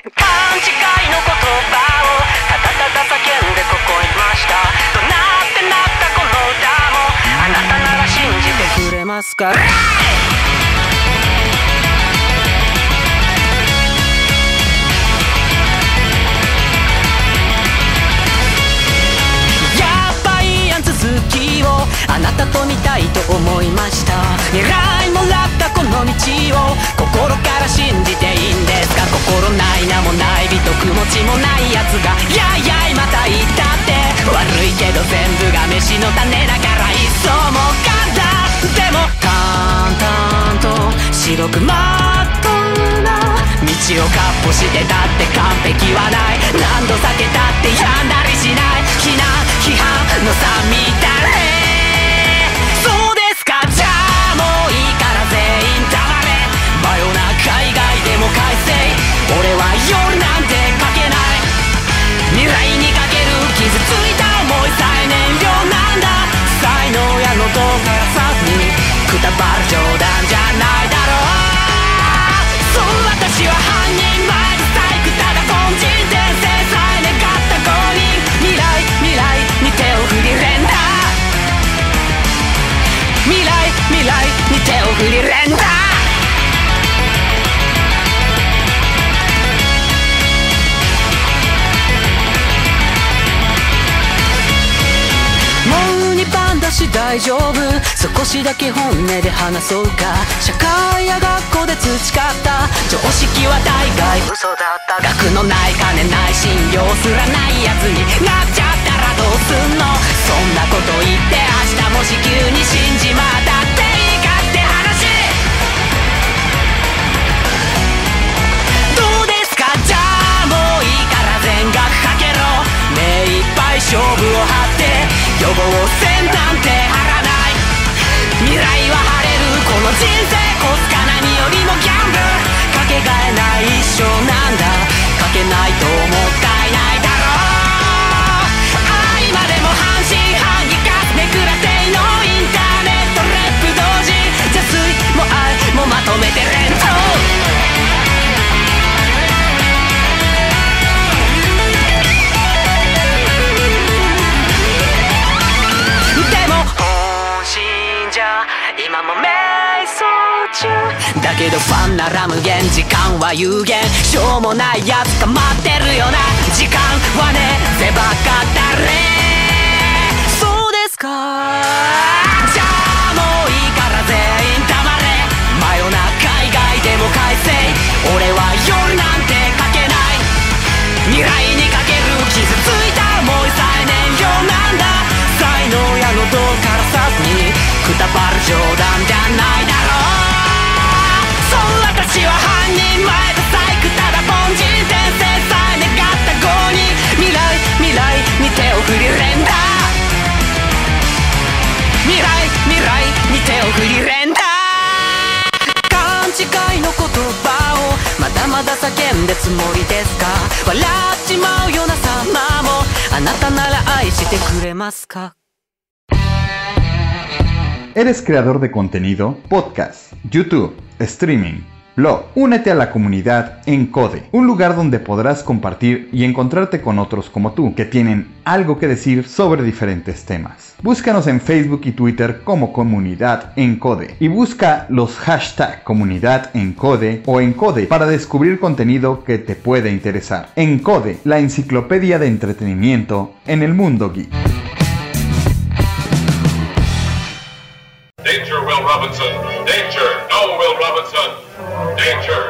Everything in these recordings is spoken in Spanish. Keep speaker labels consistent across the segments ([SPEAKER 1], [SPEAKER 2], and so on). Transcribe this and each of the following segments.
[SPEAKER 1] 勘違いの言葉をたたたたけんでここいました。どなってなったこの歌もあなたなら信じてくれますか、あなたと見たいと思いました。狙いもらったこの道を心から信じていいんですか？心ない名もない美と気持ちもないやつがやいやいまた言ったって。悪いけど全部が飯の種だから一層も簡単でも淡々と白くまっとうな道をかっ歩してたって完璧はない。何度避けたって病んだりしない。非難批判の差みたい快晴俺は夜なんてかけない未来にかける傷ついた思いさえ燃料なんだ才能やのどからさずにくたばる冗談じゃないだろうそう私は犯人前で細工ただ凡人転生さえ願った5人未来未来に手を振り連打未来未来に手を振り連打。し大丈夫。少しだけ本音で話そうか。社会や学校で培った常識は大概。嘘だった。学のない金ない信用すらないやつになっちゃったらどうすんの？そんなこと言って明日もし急に死んじまった。いっぱい勝負を張って予防線なんて張らない。未来は晴れる。この人生コスか何よりもギャンブル。かけがえない一生なんだ。かけないともったいない。だけどファンなら無限時間は有限。しょうもないやつか待ってるよな。時間はねせばかったれ。そうですか。じゃあもういいから全員黙れ。真夜中以外でも快晴俺はまだ叫んでつもりですか笑っちまうような様もあなたなら愛してくれますか
[SPEAKER 2] ¿Eres creador de contenido? Podcast, YouTube, streaming, blog. Únete a la comunidad Encode, un lugar donde podrás compartir y encontrarte con otros como tú, que tienen algo que decir sobre diferentes temas. Búscanos en Facebook y Twitter como Comunidad Encode y busca los hashtag Comunidad Encode o Encode para descubrir contenido que te puede interesar. Encode, la enciclopedia de entretenimiento en el mundo geek.
[SPEAKER 3] Danger.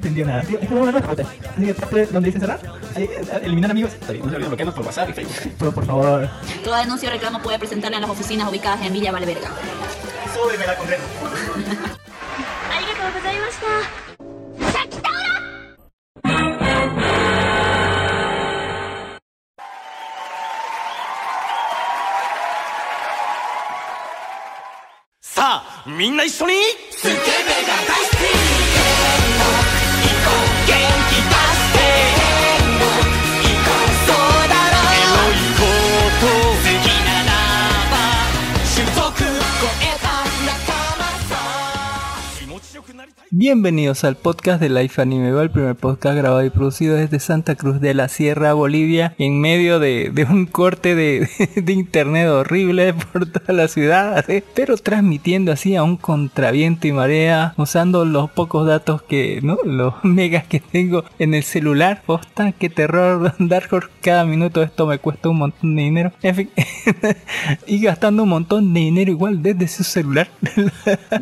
[SPEAKER 4] entendió nada. Es como una. Así que donde dice cerrar, eliminar amigos. No se olviden bloquearnos por WhatsApp y Pero por favor.
[SPEAKER 5] Toda denuncia o reclamo puede presentarla en las oficinas ubicadas en Villa Valverga.
[SPEAKER 4] Súbeme la
[SPEAKER 1] condena. ¡Sa!
[SPEAKER 6] Bienvenidos al podcast de Life Anime Va, el primer podcast grabado y producido desde Santa Cruz de la Sierra, Bolivia, en medio de, de un corte de, de internet horrible por toda la ciudad, pero transmitiendo así a un contraviento y marea, usando los pocos datos que, ¿no? Los megas que tengo en el celular. Posta, qué terror, Dark Horse, cada minuto esto me cuesta un montón de dinero. En fin, y gastando un montón de dinero igual desde su celular.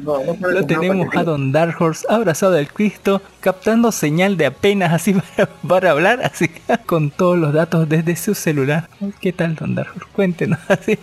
[SPEAKER 7] No, no
[SPEAKER 6] Lo tenemos a Don Dark Horse abrazado del Cristo, captando señal de apenas así para, para hablar, así con todos los datos desde su celular. ¿Qué tal, Don Dark Horse? Cuéntenos, así, eh,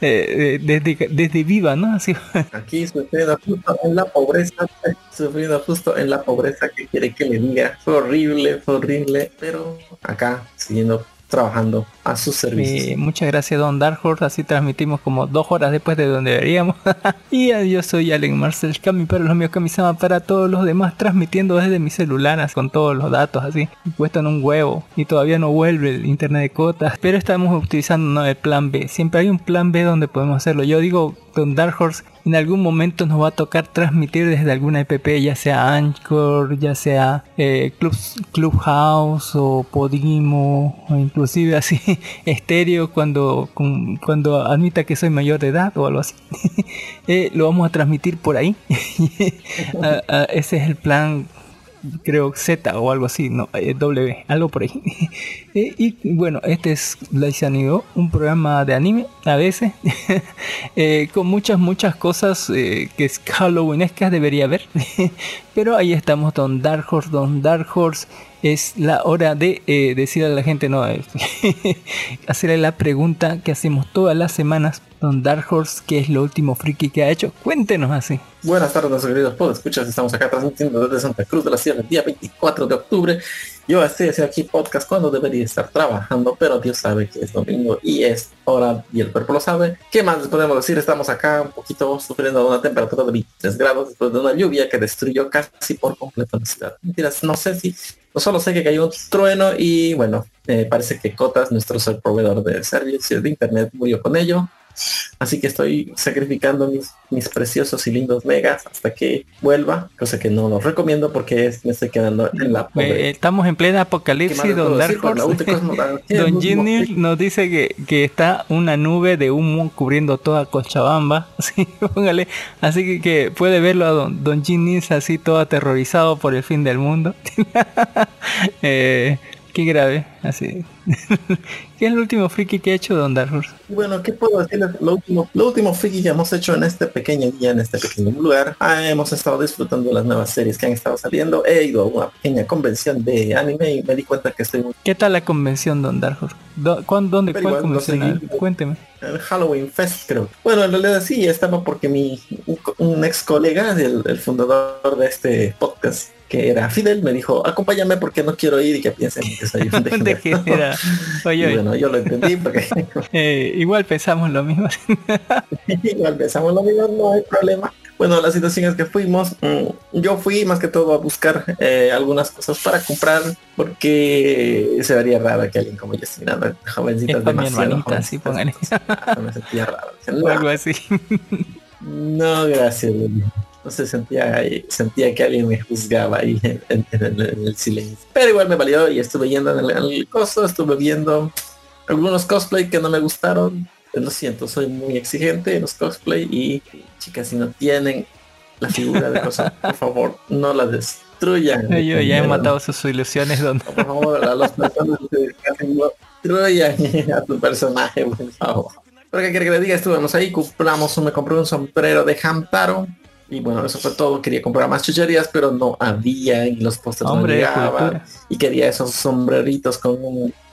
[SPEAKER 6] eh, desde, desde viva, ¿no? Así,
[SPEAKER 7] Aquí sufriendo justo en la pobreza, sufriendo justo en la pobreza que quiere que le diga. Fue horrible, fue horrible, pero acá siguiendo trabajando a sus servicios.
[SPEAKER 6] Eh, muchas gracias Don Dark Horse, así transmitimos como dos horas después de donde deberíamos. y yo soy Allen Marcel Kami para los míos Kamisama para todos los demás transmitiendo desde mi celular con todos los datos así. Y cuestan un huevo y todavía no vuelve el internet de cotas. Pero estamos utilizando ¿no? el plan B. Siempre hay un plan B donde podemos hacerlo. Yo digo Don Dark Horse en algún momento nos va a tocar transmitir desde alguna EPP, ya sea Anchor, ya sea eh, Club, Clubhouse o Podimo, o inclusive así estéreo cuando, con- cuando admita que soy mayor de edad o algo así. Eh, lo vamos a transmitir por ahí. Ah, ah, ese es el plan creo Z o algo así, no, eh, W, algo por ahí. Eh, y bueno, este es Laisanido, un programa de anime a veces, eh, con muchas, muchas cosas que es Halloweenescas debería haber. Pero ahí estamos, Don Dark Horse, Don Dark Horse. Es la hora de eh, decirle a la gente, no, eh, hacerle la pregunta que hacemos todas las semanas. Don Dark Horse, ¿qué es lo último friki que ha hecho? Cuéntenos así.
[SPEAKER 7] Buenas tardes, queridos podescuchas. Estamos acá transmitiendo desde Santa Cruz de la Sierra el día 24 de octubre. Yo estoy haciendo aquí podcast cuando debería estar trabajando, pero Dios sabe que es domingo y es hora y el cuerpo lo sabe. ¿Qué más podemos decir? Estamos acá un poquito sufriendo una temperatura de 23 grados después de una lluvia que destruyó casi por completo la ciudad. Mentiras, no sé si, no solo sé que cayó un trueno y bueno, eh, parece que Cotas, nuestro ser proveedor de servicios de internet, murió con ello. Así que estoy sacrificando mis, mis preciosos y lindos megas hasta que vuelva, cosa que no los recomiendo porque es- me estoy quedando en la
[SPEAKER 6] Eh, estamos en plena
[SPEAKER 7] ¿Qué
[SPEAKER 6] apocalipsis, Don Dark Don nos dice que, que está una nube de humo cubriendo toda Cochabamba. Así, póngale. Así que, que puede verlo a Don, Don así todo aterrorizado por el fin del mundo. Eh, qué grave. Así. ¿Qué es el último friki que ha hecho Don?
[SPEAKER 7] Y Bueno, ¿qué puedo decirles? Lo último, lo último friki que hemos hecho en este pequeño día, en este pequeño lugar, ah, hemos estado disfrutando de las nuevas series que han estado saliendo. He ido a una pequeña convención de anime y me di cuenta que estoy muy
[SPEAKER 6] ¿Qué tal la convención Don? Do- ¿cuán- ¿Dónde?
[SPEAKER 7] Pero
[SPEAKER 6] ¿Cuál
[SPEAKER 7] igual
[SPEAKER 6] convención? Cuénteme.
[SPEAKER 7] el Halloween Fest, creo. Bueno, en realidad sí, estaba porque mi un ex colega, el, el fundador de este podcast, que era Fidel, me dijo, acompáñame porque no quiero ir y que piensen que soy un degenerado".
[SPEAKER 6] Degenera. Oye,
[SPEAKER 7] Y bueno, yo lo entendí porque
[SPEAKER 6] eh, igual pensamos lo mismo.
[SPEAKER 7] igual pensamos lo mismo, no hay problema. Bueno, la situación es que fuimos, mm, yo fui más que todo a buscar eh, algunas cosas para comprar porque se vería raro que alguien como yo esté mirando jovencitas demasiado
[SPEAKER 6] sí,
[SPEAKER 7] jovencitas.
[SPEAKER 6] póngale.
[SPEAKER 7] Me sentía raro. Dije,
[SPEAKER 6] O
[SPEAKER 7] "No,
[SPEAKER 6] algo así.
[SPEAKER 7] No, gracias. Se sentía ahí, sentía que alguien me juzgaba ahí en, en- en el, en el silencio. Pero igual me valió y estuve yendo en el, el coso, estuve viendo algunos cosplay que no me gustaron. Lo siento, soy muy exigente en los cosplay y chicas, si no tienen la figura de cosa, por favor, no la destruyan.
[SPEAKER 6] Yo ya he matado sus ilusiones, Don.
[SPEAKER 7] Por favor, a las personas no destruyan a tu personaje, por favor. Pero que quiere que le diga, estuvimos ahí, compramos, me compré un sombrero de Hamtaro. Y bueno, eso fue todo. Quería comprar más chucherías, pero no había y los postres no llegaban. Y quería esos sombreritos con,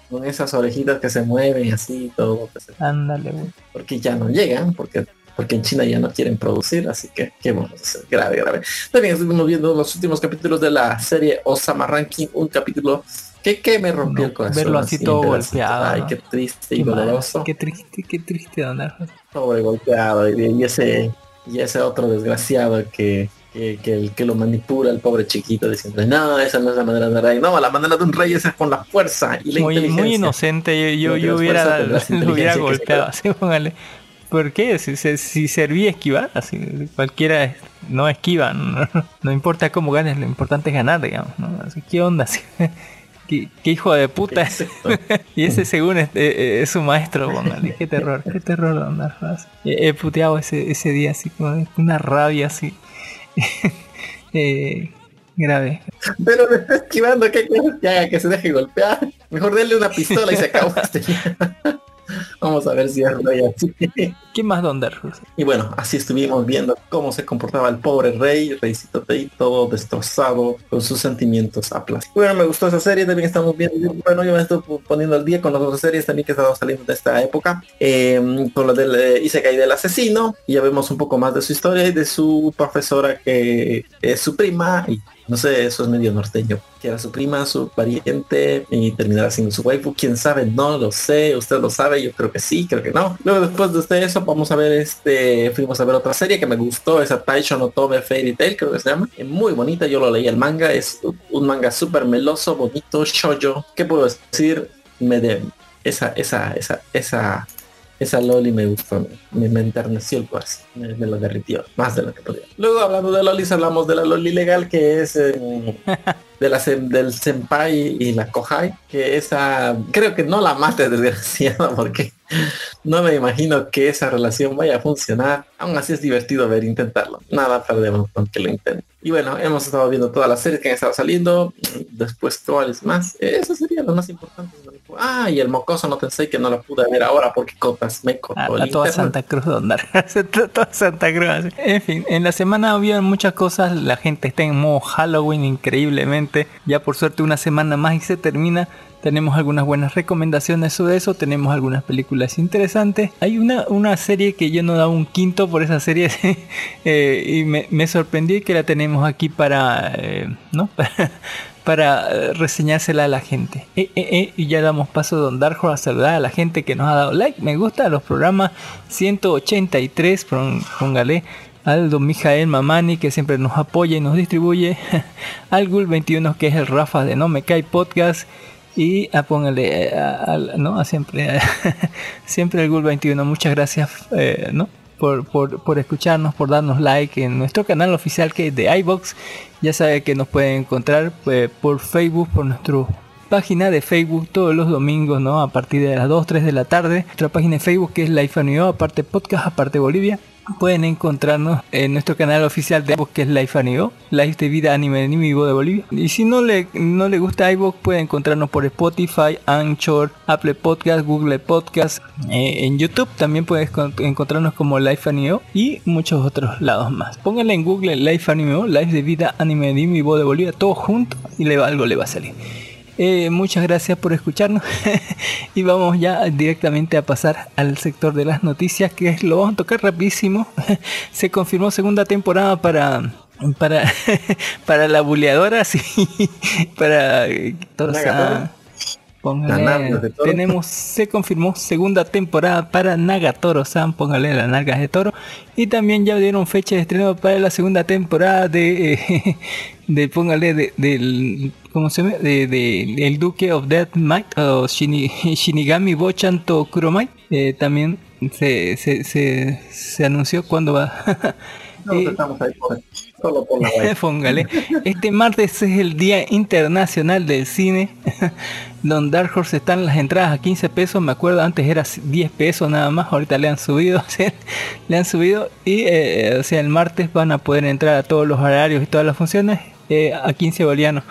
[SPEAKER 7] con esas orejitas que se mueven así y todo. pues,
[SPEAKER 6] Ándale, güey.
[SPEAKER 7] porque ya no llegan, porque porque en China ya no quieren producir, así que qué bueno, grave, grave. También estuvimos viendo los últimos capítulos de la serie Osama Ranking, un capítulo que, que me rompió
[SPEAKER 6] No,
[SPEAKER 7] el corazón.
[SPEAKER 6] verlo así todo golpeado,
[SPEAKER 7] Ay, qué triste y
[SPEAKER 6] Qué mal,
[SPEAKER 7] doloroso.
[SPEAKER 6] qué triste, qué triste, don.
[SPEAKER 7] Sobre golpeado y, y ese y ese otro desgraciado que, que, que el que lo manipula el pobre chiquito diciendo no esa no es la manera de un rey no la manera de un rey es con la fuerza y la
[SPEAKER 6] Muy,
[SPEAKER 7] inteligencia
[SPEAKER 6] muy inocente, yo, yo, yo hubiera, lo hubiera golpeado, así, póngale. ¿Por qué? Si, si, si servía esquivar, así, cualquiera no esquiva, no, no importa cómo ganes, lo importante es ganar, digamos, ¿no? Así, ¿qué onda? Así, ¿Qué, qué hijo de puta es? Y ese según es, eh, eh, es su maestro, póngale, qué terror, qué terror andar. He, he puteado ese, ese día así, con una rabia así. eh, grave.
[SPEAKER 7] pero le está esquivando ¿qué quieres que haga que se deje golpear mejor denle una pistola y se acabó este vamos a ver si es rey así
[SPEAKER 6] ¿Qué más Don Dark?
[SPEAKER 7] Y bueno, así estuvimos viendo cómo se comportaba el pobre rey, Reycito Tei, todo destrozado, con sus sentimientos aplastados. Bueno, me gustó esa serie, también estamos viendo, bueno, yo me estoy poniendo al día con las otras series también que estaban saliendo de esta época, eh, con lo del eh, Isekai del asesino, y ya vemos un poco más de su historia y de su profesora que es su prima, y no sé, eso es medio norteño, que era su prima, su pariente, y terminará siendo su waifu, quién sabe, no lo sé, usted lo sabe, yo creo que sí, creo que no. Luego después de eso, vamos a ver este, fuimos a ver otra serie que me gustó, esa Taisho no Tome Fairy Tail, creo que se llama, Es muy bonita, yo lo leí el manga, es un manga súper meloso, bonito, shoujo, ¿qué puedo decir? Me de, esa, esa, esa, esa, esa Loli me gustó, me, me enterneció el corazón, me, me lo derritió, más de lo que podía. Luego hablando de Lolis, hablamos de la Loli legal, que es eh, de la, del senpai y la kohai, que esa, creo que no la mate desgraciado, porque no me imagino que esa relación vaya a funcionar. Aún así es divertido ver intentarlo. Nada perdemos con que lo intenten. Y bueno, hemos estado viendo todas las series que han estado saliendo. Después cuáles más. Eso sería lo más importante. Y el mocoso no pensé que no lo pude ver ahora porque copas me cortó
[SPEAKER 6] a toda. Santa Cruz de andar. Toda Santa Cruz. así. En fin, en la semana había muchas cosas. La gente está en modo Halloween increíblemente. Ya por suerte una semana más y se termina. Tenemos algunas buenas recomendaciones sobre eso. Tenemos algunas películas interesantes. Hay una, una serie que yo no daba un quinto por esa serie. eh, y me, me sorprendí que la tenemos aquí para... eh, ¿no? Para, para eh, reseñársela a la gente. Eh, eh, y ya damos paso a Don Darjo a saludar a la gente que nos ha dado like. Me gusta los programas 183, pon- póngale. Al don Mijael Mamani que siempre nos apoya y nos distribuye. al Gul 21 que es el Rafa de No Me Cae Podcast. Y a póngale a- ¿no? a siempre, siempre el Gul 21. Muchas gracias ¿no? Por, por, por escucharnos, por darnos like en nuestro canal oficial que es de iBox. Ya sabe que nos pueden encontrar eh, por Facebook, por nuestro página de Facebook todos los domingos, ¿no? A partir de las 2, 3 de la tarde. Nuestra página de Facebook que es Life Anio, aparte podcast, aparte Bolivia. Pueden encontrarnos en nuestro canal oficial de iVoox que es Life Anio, Life de Vida Anime en Vivo de Bolivia. Y si no le, no le gusta iVoox, puede encontrarnos por Spotify, Anchor, Apple Podcast, Google Podcast. Eh, en YouTube también puedes con- encontrarnos como Life Anime y muchos otros lados más. Pónganle en Google Life Anime, Life de Vida Anime en Vivo de Bolivia, todo junto y le algo le va a salir. Eh, muchas gracias por escucharnos y vamos ya directamente a pasar al sector de las noticias que es, lo vamos a tocar rapidísimo. Se confirmó segunda temporada para para para la buleadora, sí, para eh, ah, póngale,
[SPEAKER 7] toro.
[SPEAKER 6] tenemos se confirmó segunda temporada para Nagatoro San, póngale las nalgas de toro y también ya dieron fecha de estreno para la segunda temporada de eh, de póngale de, del ¿cómo se llama? De, de- el Duque of Death Might o Shini- Shinigami Bochan to Kuromai eh, también se, se, se, se anunció cuándo va
[SPEAKER 7] No,
[SPEAKER 6] Eh,
[SPEAKER 7] estamos ahí por- solo por la.
[SPEAKER 6] Póngale. Este martes es el Día Internacional del Cine. Don Dark Horse están las entradas a 15 pesos. Me acuerdo antes era 10 pesos nada más. Ahorita le han subido. le han subido. Y eh, o sea, el martes van a poder entrar a todos los horarios y todas las funciones eh, a 15 bolivianos.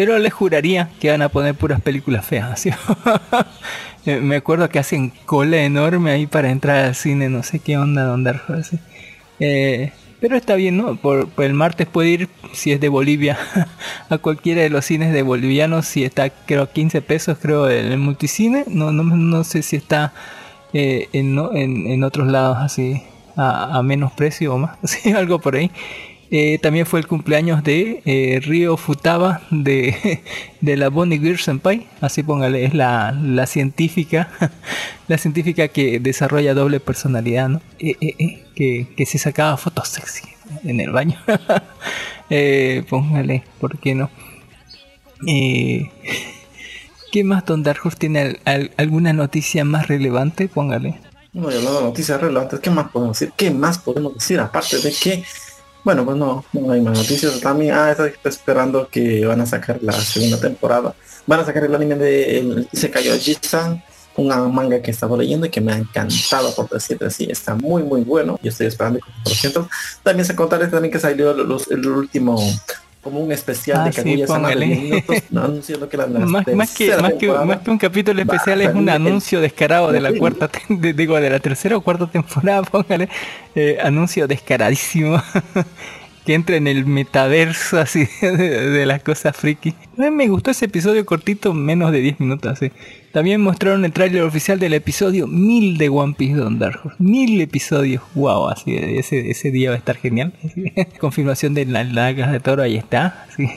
[SPEAKER 6] Pero les juraría que van a poner puras películas feas. ¿sí? Eh, Me acuerdo que hacen cola enorme ahí para entrar al cine. No sé qué onda Don Dark Horse. Eh, pero está bien, ¿no? Por, el martes puede ir, si es de Bolivia, a cualquiera de los cines de bolivianos. Si está, creo, 15 pesos, creo, en el multicine. No, no, no sé si está eh, en, otros lados así, a, menos precio o más. Sí, algo por ahí. Eh, también fue el cumpleaños de eh, Ryo Futaba de, de la Bonnie Girl Senpai, así póngale, es la, la científica, la científica que desarrolla doble personalidad, ¿no? Eh, eh, eh, que, que se sacaba fotos sexy en el baño. Eh, póngale, ¿por qué no? ¿Qué más Don Dark tiene al- al- alguna noticia más relevante? Póngale.
[SPEAKER 7] No, hablando de noticias relevantes, ¿qué más podemos decir? ¿Qué más podemos decir? Aparte de que, bueno, pues no, no hay más noticias. También, ah, estoy esperando que van a sacar la segunda temporada. Van a sacar el anime de el, Se cayó Jisan, un manga que he estado leyendo y que me ha encantado por decirte así. Está muy, muy bueno. Yo estoy esperando por ciento. También se contarles también que salió los- el último como un especial
[SPEAKER 6] Ah,
[SPEAKER 7] de
[SPEAKER 6] sí,
[SPEAKER 7] Kaguya-sama de
[SPEAKER 6] póngale.
[SPEAKER 7] 10 minutos, anunciando que la, la
[SPEAKER 6] Más, más que, más, que, más que un capítulo especial es un anuncio descarado de la
[SPEAKER 7] Sí.
[SPEAKER 6] cuarta, de- digo, de la tercera o cuarta temporada, póngale, eh, anuncio descaradísimo, que entra en el metaverso así de, las cosas friki. Me gustó ese episodio cortito, menos de 10 minutos así. También mostraron el tráiler oficial del episodio 1000 de One Piece Don Dark Horse. 1000 episodios, wow, así ese, ese día va a estar genial. Confirmación de las lagas de toro, ahí está. sí.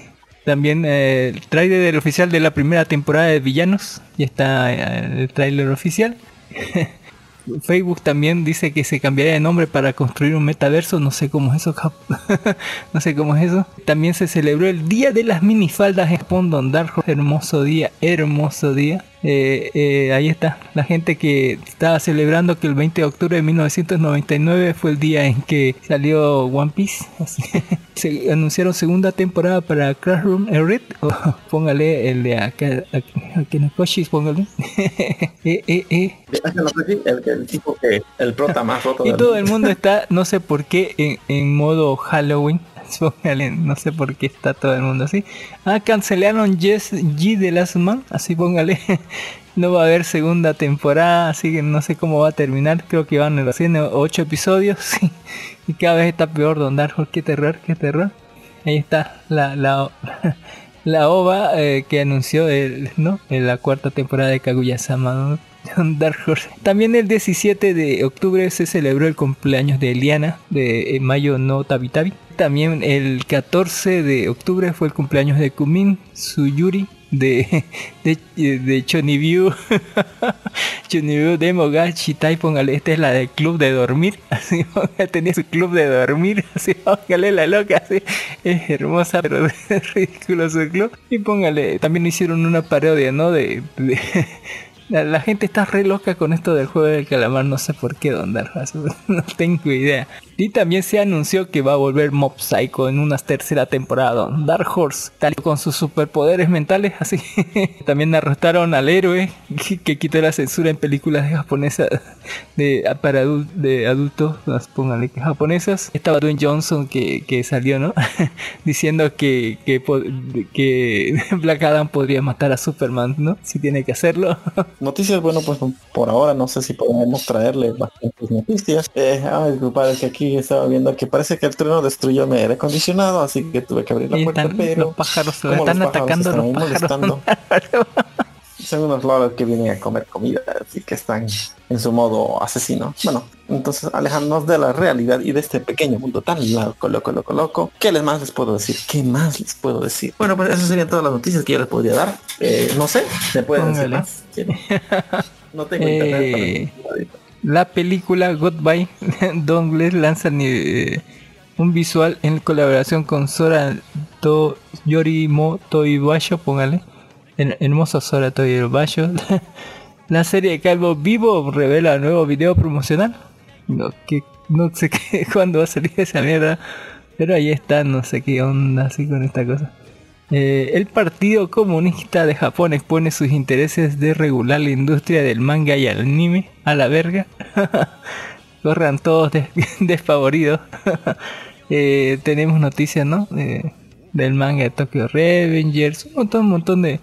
[SPEAKER 6] También eh, el tráiler oficial de la primera temporada de Villanos. Ya está eh, el tráiler oficial. Facebook también dice que se cambiaría de nombre para construir un metaverso. No sé cómo es eso. no sé cómo es eso. También se celebró el Día de las Minifaldas Spawn Don Dark Horse. Hermoso día, hermoso día. Eh, eh, ahí está. La gente que estaba celebrando que el 20 de octubre de 1999 fue el día en que salió One Piece. Así. se anunciaron segunda temporada para Classroom Red. O póngale el de acá. Akenakoshi, póngale. eh, eh, eh.
[SPEAKER 7] El, el tipo que el prota más roto
[SPEAKER 6] Y todo el mundo está, no sé por qué, en, en modo Halloween. No sé por qué está todo el mundo así. Ah, cancelaron Yes G de Last Man. Así póngale. No va a haber segunda temporada, así que no sé cómo va a terminar. Creo que van recién ocho episodios. Y cada vez está peor Don Dark. Qué terror, qué terror. Ahí está la, la, la OVA eh, que anunció el, ¿no? en la cuarta temporada de Kaguya-sama. ¿no? Dark Horse. También el 17 de octubre se celebró el cumpleaños de Eliana de eh, Mayo no Tabi Tabi. También el 14 de octubre fue el cumpleaños de Kumin Suyuri de, de, de Chonibyu. Chonibyu de Mogachi Tai, póngale, esta es la del club de dormir. Así, tenía su club de dormir. Así, póngale la loca, así. Es hermosa, pero es ridículo su club. Y póngale, también hicieron una parodia, ¿no? de la, gente está re loca con esto del juego del calamar, no sé por qué, Don Horse, no tengo idea. Y también se anunció que va a volver Mob Psycho en una tercera temporada, Dark Horse, tal con sus superpoderes mentales, así. también arrestaron al héroe que, que quitó la censura en películas japonesas de, para de adultos, pónganle que japonesas. Estaba Dwayne Johnson que, que salió, ¿no? Diciendo que, que Black Adam podría matar a Superman, ¿no? Si tiene que hacerlo.
[SPEAKER 7] Noticias, bueno, pues por ahora no sé si podemos traerle bastantes noticias. Eh, disculpad, es que aquí estaba viendo que parece que el trueno destruyó mi aire acondicionado, así que tuve que abrir la
[SPEAKER 6] Y
[SPEAKER 7] puerta,
[SPEAKER 6] están
[SPEAKER 7] pero
[SPEAKER 6] los pájaros, se están
[SPEAKER 7] los pájaros
[SPEAKER 6] atacando
[SPEAKER 7] están
[SPEAKER 6] los pájaros.
[SPEAKER 7] Son unos loros que vienen a comer comida, así que están en su modo asesino. Bueno, entonces alejándonos de la realidad y de este pequeño mundo tan loco, loco, loco, loco. ¿Qué les más les puedo decir? ¿Qué más les puedo decir? Bueno, pues esas serían todas las noticias que yo les podría dar. Eh, no sé, ¿me pueden decir más? ¿Quieren? No tengo internet para
[SPEAKER 6] Eh. La película Goodbye Dongle lanza eh, un visual en colaboración con Sora to Yorimo Toibayo, póngale. Her- Hermoso Sora Toibayo. La serie de Calvo Vivo revela nuevo video promocional. No, que, no sé qué, cuándo va a salir esa mierda. Pero ahí está, no sé qué onda así con esta cosa. Eh, el Partido Comunista de Japón expone sus intereses de regular la industria del manga y el anime a la verga. Corran todos des- desfavoridos. Eh, tenemos noticias, ¿no? De- del manga de Tokyo Revengers, un montón, un montón de,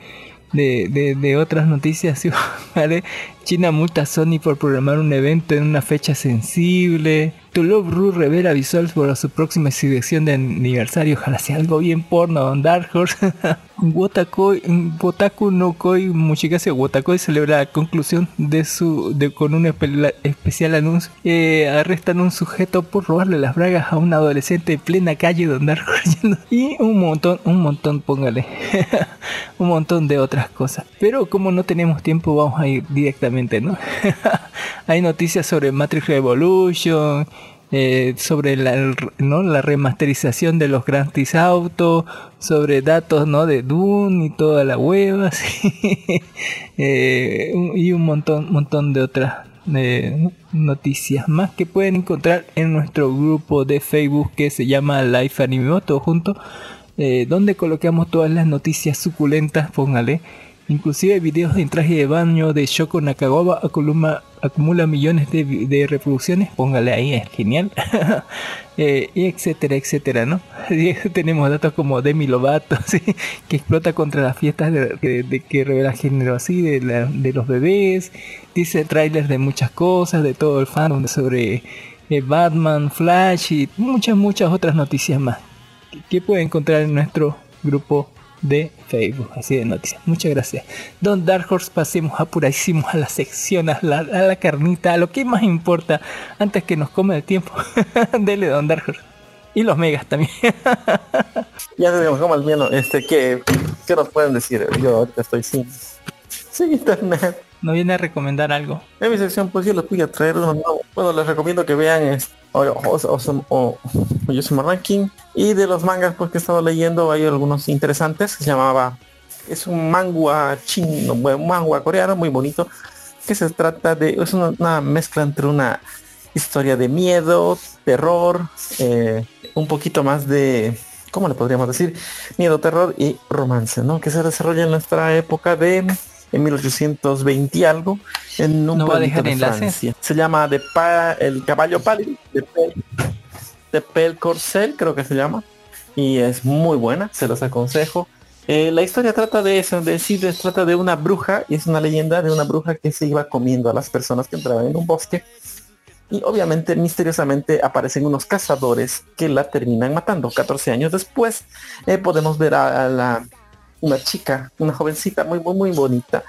[SPEAKER 6] de, de- otras noticias. ¿vale? China multa a Sony por programar un evento en una fecha sensible. To Love Ru revela visuales para su próxima exhibición de aniversario. Ojalá sea algo bien porno, Dark Horse. Wotaku no Koi Mushikase Wotakoi celebra la conclusión de su de con un espe- especial anuncio. Eh, arrestan un sujeto por robarle las bragas a un adolescente en plena calle Don Dark Horse. y un montón, un montón, póngale. un montón de otras cosas. Pero como no tenemos tiempo, vamos a ir directamente, Hay noticias sobre Matrix Revolution, eh, sobre la, remasterización de los Grand Theft Auto, sobre datos ¿no? de Dune y toda la hueva. Eh, y un montón, montón de otras eh, noticias más que pueden encontrar en nuestro grupo de Facebook que se llama Life Anime todo junto, donde colocamos todas las noticias suculentas, póngale. Inclusive videos en traje de baño de Shoko Nakagawa acumula, millones de, reproducciones, póngale ahí, es genial. Eh, y etcétera, etcétera, ¿no? Tenemos datos como Demi Lovato, que explota contra las fiestas de, de- que revela género así, de, los bebés. Dice trailers de muchas cosas, de todo el fandom sobre eh, Batman, Flash y muchas, muchas otras noticias más que puede encontrar en nuestro grupo de Facebook, así de noticias. Muchas gracias. Don Dark Horse, pasemos apuradísimos a la sección, a la, a la carnita, a lo que más importa antes que nos come el tiempo. Dele, Don Dark Horse. Y los megas también.
[SPEAKER 7] Ya te digo, como el mío, este, ¿qué, ¿qué nos pueden decir? Yo ahorita estoy sin, sin internet.
[SPEAKER 6] ¿No viene a recomendar algo?
[SPEAKER 7] En mi sección pues yo les voy a traer uno nuevo. Bueno, les recomiendo que vean este, o, o, o, o- Ranking. Y de los mangas pues que he estado leyendo hay algunos interesantes. Se llamaba, es un manga chino, un manga coreano muy bonito. Que se trata de, es una, una mezcla entre una historia de miedo, terror, eh, un poquito más de, ¿cómo le podríamos decir? Miedo, terror y romance, ¿no? Que se desarrolla en nuestra época de en 1820 y algo en un
[SPEAKER 6] ¿No va a
[SPEAKER 7] pueblito
[SPEAKER 6] dejar
[SPEAKER 7] de? Francia. Se llama de Pa- el caballo pálido de Pel, de Pel Corcel, creo que se llama. Y es muy buena, se los aconsejo. Eh, la historia trata de eso, de sí, de- trata de una bruja, y es una leyenda de una bruja que se iba comiendo a las personas que entraban en un bosque. Y obviamente, misteriosamente, aparecen unos cazadores que la terminan matando. 14 años después, eh, podemos ver a, a la, una chica, una jovencita muy, muy, muy bonita,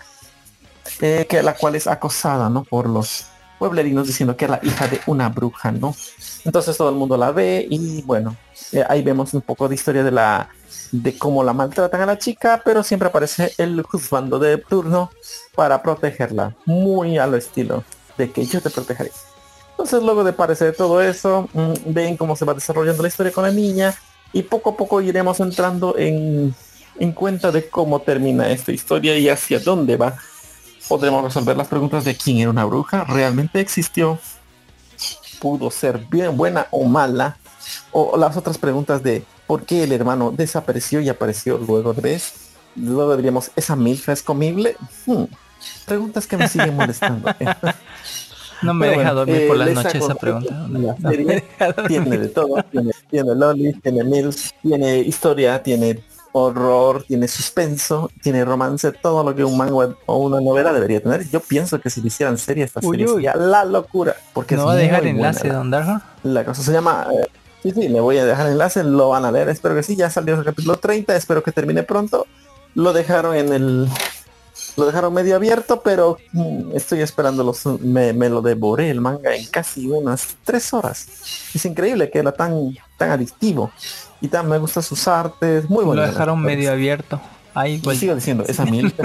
[SPEAKER 7] eh, que la cual es acosada, ¿no? Por los pueblerinos diciendo que es la hija de una bruja, ¿no? Entonces todo el mundo la ve y bueno, eh, ahí vemos un poco de historia de la de cómo la maltratan a la chica, pero siempre aparece el juzgando de turno para protegerla, muy a lo estilo de que yo te protegeré. Entonces luego de parecer todo eso, mm, ven cómo se va desarrollando la historia con la niña y poco a poco iremos entrando en, en cuenta de cómo termina esta historia y hacia dónde va. Podremos resolver las preguntas de quién era una bruja, realmente existió, pudo ser bien buena o mala, o las otras preguntas de por qué el hermano desapareció y apareció luego de vez. Luego diríamos, ¿esa milfa es comible? Hmm, Preguntas que me siguen molestando.
[SPEAKER 6] No me
[SPEAKER 7] Pero
[SPEAKER 6] deja
[SPEAKER 7] bueno,
[SPEAKER 6] dormir
[SPEAKER 7] eh,
[SPEAKER 6] por las noches esa pregunta. No
[SPEAKER 7] tiene de todo. Tiene, tiene Loli, tiene Mills, tiene historia, tiene horror, tiene suspenso, tiene romance, todo lo que un manga o una novela debería tener. Yo pienso que si le hicieran serie esta
[SPEAKER 6] Uy,
[SPEAKER 7] serie
[SPEAKER 6] uy.
[SPEAKER 7] sería la locura. Porque
[SPEAKER 6] ¿No va a dejar enlace,
[SPEAKER 7] buena.
[SPEAKER 6] Don?
[SPEAKER 7] La cosa se llama... eh, sí, sí, le voy a dejar enlace, lo van a leer, espero que sí, ya salió el capítulo 30, espero que termine pronto. Lo dejaron en el... Lo dejaron medio abierto, pero mm, estoy esperando los... Me, me lo devoré el manga en casi unas tres horas. Es increíble que era tan, tan adictivo. Y tan me gustan sus artes, muy
[SPEAKER 6] Lo
[SPEAKER 7] bueno.
[SPEAKER 6] dejaron medio abierto. Ahí, igual.
[SPEAKER 7] sigo diciendo, esa mil.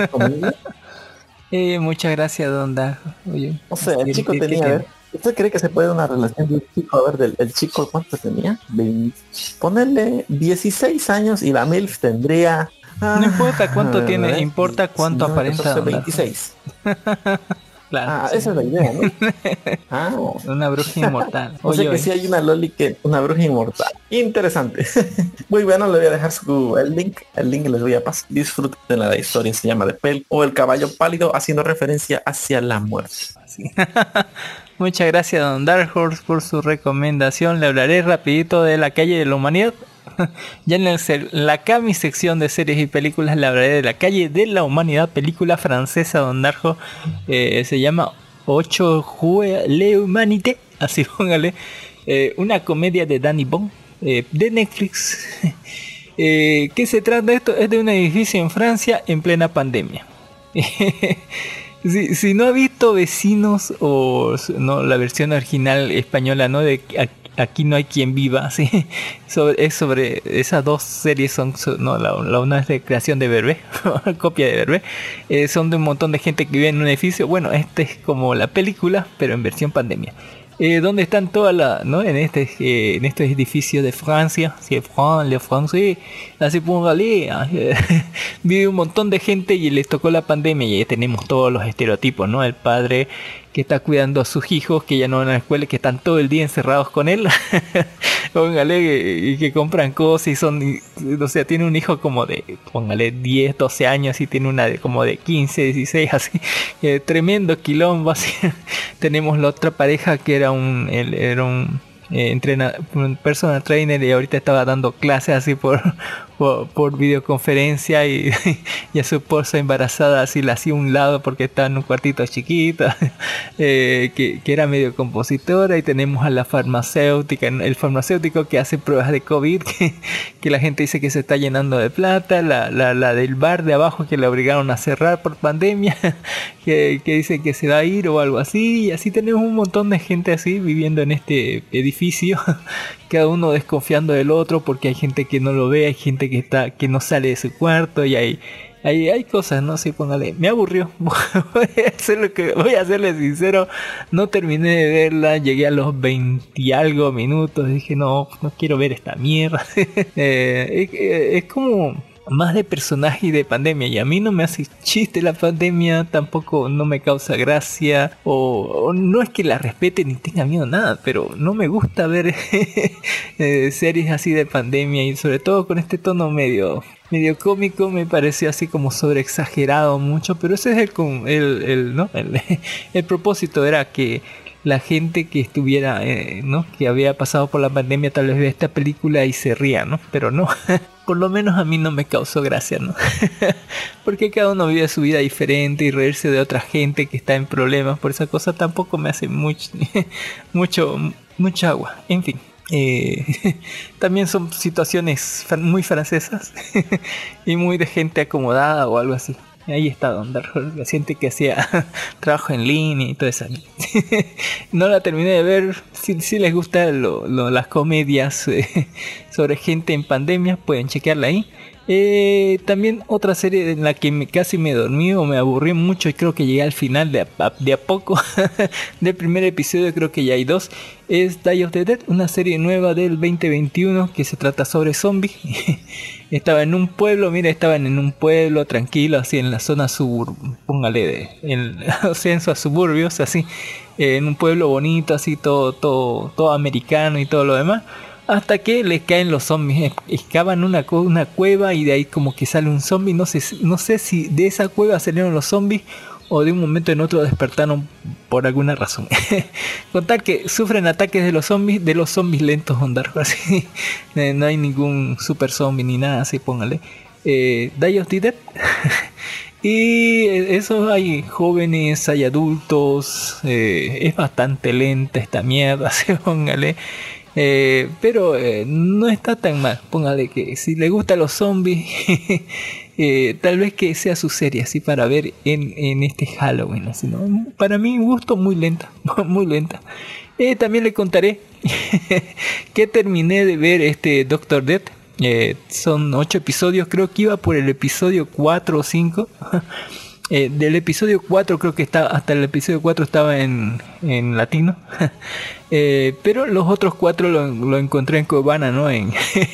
[SPEAKER 6] Eh, muchas gracias, Don Darjo. Oye,
[SPEAKER 7] O sea, el
[SPEAKER 6] ¿qué-
[SPEAKER 7] chico tenía, a ver, ¿usted cree que se puede una relación de un chico? A ver, del, el chico, ¿cuánto tenía? Vein- ponerle 16 años y la MILF tendría...
[SPEAKER 6] No importa cuánto
[SPEAKER 7] ah,
[SPEAKER 6] tiene, importa cuánto
[SPEAKER 7] 19,
[SPEAKER 6] aparenta
[SPEAKER 7] 14,
[SPEAKER 6] Don Darjo.
[SPEAKER 7] 26.
[SPEAKER 6] Claro,
[SPEAKER 7] Ah,
[SPEAKER 6] sí.
[SPEAKER 7] esa es la idea, ¿no? Ah,
[SPEAKER 6] Una bruja inmortal.
[SPEAKER 7] o sea
[SPEAKER 6] Oye,
[SPEAKER 7] que si hay una Loli que una bruja inmortal. Interesante. Muy bueno, le voy a dejar su el link, el link les voy a pasar. Disfruten la historia, se llama de Pel o el caballo pálido haciendo referencia hacia la muerte.
[SPEAKER 6] Muchas gracias Don Dark Horse por su recomendación. Le hablaré rapidito de la calle de la humanidad. ya en el la Cami sección de series y películas le hablaré de la calle de la humanidad, película francesa Don Darjo. Eh, se llama 8 Jue Le Humanité, así póngale. eh, una comedia de Danny Bond eh, de Netflix. eh, ¿Qué se trata esto? Es de un edificio en Francia en plena pandemia. si, si, no ha visto Vecinos o no la versión original española, ¿no? De Aquí no hay quien viva, ¿sí? Sobre, es sobre esas dos series son, no, la, la, una es de creación de Verbe, copia de Verbe, eh, son de un montón de gente que vive en un edificio. Bueno, este es como la película, pero en versión pandemia. Eh, donde están todas las, ¿no? En este, eh, en este edificio de Francia, si France, le así póngale, vive un montón de gente y les tocó la pandemia y ahí tenemos todos los estereotipos, ¿no? El padre que está cuidando a sus hijos que ya no van a la escuela que están todo el día encerrados con él. póngale, y que compran cosas y son, o sea, tiene un hijo como de, póngale, 10, 12 años y tiene una de como de 15, 16, así. Eh, tremendo quilombo, así. Tenemos la otra pareja que era un, él, era un eh, personal trainer y ahorita estaba dando clases así por, por, videoconferencia y, y, a su esposa embarazada así la hacía un lado porque estaba en un cuartito chiquito eh, que, que, era medio compositora y tenemos a la farmacéutica el farmacéutico que hace pruebas de COVID que, que la gente dice que se está llenando de plata la, la, la, del bar de abajo que le obligaron a cerrar por pandemia que, que dice que se va a ir o algo así y así tenemos un montón de gente así viviendo en este edificio cada uno desconfiando del otro porque hay gente que no lo ve hay gente que está que no sale de su cuarto y hay hay, hay cosas, no sé, póngale, me aburrió. voy a hacer lo que voy a serle sincero, no terminé de verla, llegué a los 20 y algo minutos, dije, no, no quiero ver esta mierda. eh, es, es como más de personaje y de pandemia y a mí no me hace chiste la pandemia tampoco no me causa gracia o, no es que la respete ni tenga miedo nada pero no me gusta ver eh, series así de pandemia y sobre todo con este tono medio medio cómico me pareció así como sobre exagerado mucho pero ese es el el, el no el, el propósito era que la gente que estuviera, eh, ¿no? Que había pasado por la pandemia tal vez vea esta película y se ría, ¿no? Pero no, por lo menos a mí no me causó gracia, ¿no? Porque cada uno vive su vida diferente y reírse de otra gente que está en problemas por esa cosa tampoco me hace mucho, mucho, agua. En fin. Eh, también son situaciones muy francesas y muy de gente acomodada o algo así. Ahí está Don Dark la gente que hacía trabajo en línea y toda esa. no la terminé de ver. Si, si les gustan las comedias eh, sobre gente en pandemia, pueden chequearla ahí. Eh, también otra serie en la que casi me dormí o me aburrí mucho y creo que llegué al final de a, de a poco del primer episodio, creo que ya hay dos, es Die of the Dead, una serie nueva del 2021 que se trata sobre zombies. Estaba en un pueblo, mira, estaban en un pueblo tranquilo, así en la zona sur, póngale, de, en, o sea, en suburbios, así, eh, en un pueblo bonito, así todo, todo, todo americano y todo lo demás hasta que les caen los zombies. Excavan una, una cueva y de ahí como que sale un zombie. No sé, no sé si de esa cueva salieron los zombies o de un momento en otro despertaron por alguna razón. Contar que sufren ataques de los zombies, de los zombies lentos, no hay ningún super zombie ni nada así, póngale. Eh, Die of the Dead. y eso hay jóvenes, hay adultos. Eh, es bastante lenta esta mierda, póngale. Eh, pero eh, no está tan mal. Póngale que si le gustan los zombies, eh, tal vez que sea su serie así para ver en, en este Halloween. Así, ¿no? Para mí, un gusto muy lenta, muy lenta. también le contaré que terminé de ver este Doctor Death. son ocho episodios, creo que iba por el episodio 4 o 5. Eh, del episodio 4 creo que está hasta el episodio 4 estaba en, en latino. Eh, pero los otros cuatro lo, lo, encontré en Cubana no en,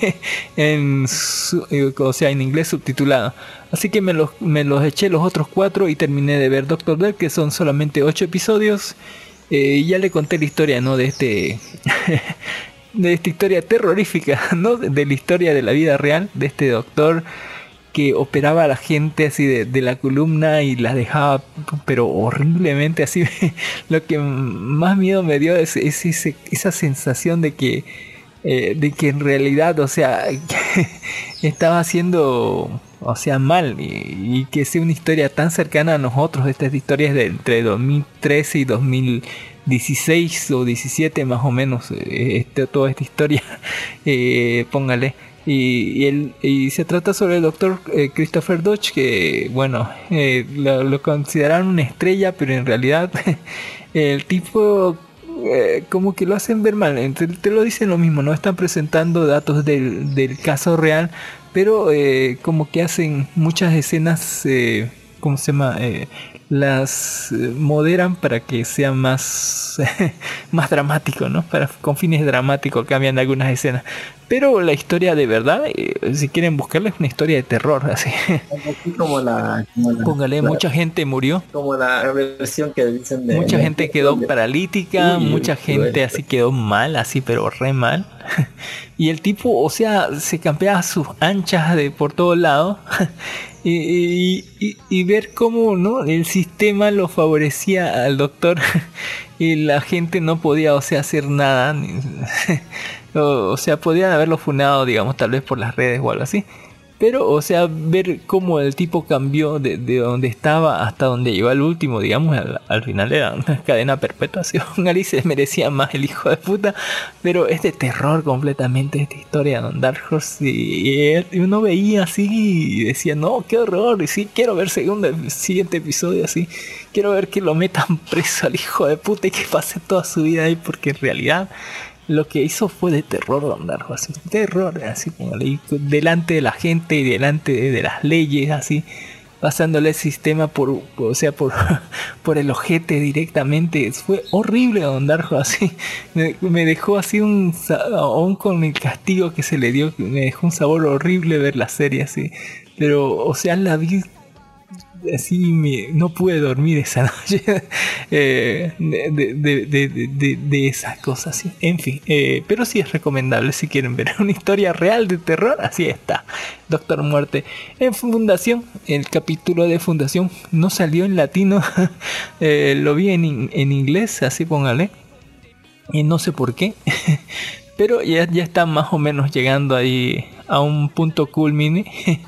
[SPEAKER 6] en su, o sea en inglés subtitulado. Así que me los, me los eché los otros cuatro y terminé de ver Doctor Dead que son solamente 8 episodios. Eh, ya le conté la historia no de este de esta historia terrorífica no de la historia de la vida real de este doctor que operaba a la gente así de, la columna y la dejaba pero horriblemente así lo que más miedo me dio es, esa sensación de que eh, de que en realidad o sea estaba haciendo o sea, mal y, que sea una historia tan cercana a nosotros. Estas historias de entre 2013 y 2016 o 17 más o menos, eh, este, toda esta historia, eh, póngale. Y, él- y se trata sobre el doctor eh, Christopher Dodge, que bueno, eh, lo, lo consideraron una estrella, pero en realidad el tipo eh, como que lo hacen ver mal. Te, te lo dicen lo mismo, no están presentando datos del, del caso real, pero como que hacen muchas escenas, ¿cómo se llama? Las eh, moderan para que sea más, más dramático, ¿no? Para, con fines dramáticos cambian algunas escenas. Pero la historia de verdad, eh, si quieren buscarla, es una historia de terror, así.
[SPEAKER 7] Como la, como la,
[SPEAKER 6] Póngale,
[SPEAKER 7] la-
[SPEAKER 6] mucha gente murió.
[SPEAKER 7] como la versión que dicen de
[SPEAKER 6] Mucha gente quedó paralítica,
[SPEAKER 7] Uy,
[SPEAKER 6] mucha gente así quedó mal, así pero re mal. y el tipo, o sea, se campeaba sus anchas de por todo lado. y, y- ver cómo no el sistema lo favorecía al doctor y la gente no podía, o sea, hacer nada. o sea, podían haberlo funado, digamos, tal vez por las redes o algo así. Pero, o sea, ver cómo el tipo cambió de, de donde estaba hasta donde llegó al último, digamos, al, al final era una cadena perpetua. Así, Alice merecía más el hijo de puta. Pero es de terror completamente esta historia de Dark Horse. Y, uno veía así y decía, no, qué horror. Y sí, quiero ver segundo, siguiente episodio así. Quiero ver que lo metan preso al hijo de puta y que pase toda su vida ahí. Porque en realidad lo que hizo fue de terror Don Darjo, así, terror, así póngale, delante de la gente y delante de, de las leyes, así, pasándole el sistema por, o sea, por, por el ojete directamente, fue horrible Don Darjo, así, me, me dejó así un, aún con el castigo que se le dio, me dejó un sabor horrible ver la serie así, pero, o sea, la vi así me, no pude dormir esa noche eh, de, de, de, de, esas cosas sí. en fin eh, pero sí es recomendable si quieren ver una historia real de terror así está Doctor Muerte en Fundación el capítulo de Fundación no salió en latino eh, lo vi en, en inglés así póngale y no sé por qué pero ya, ya está más o menos llegando ahí a un punto culmine.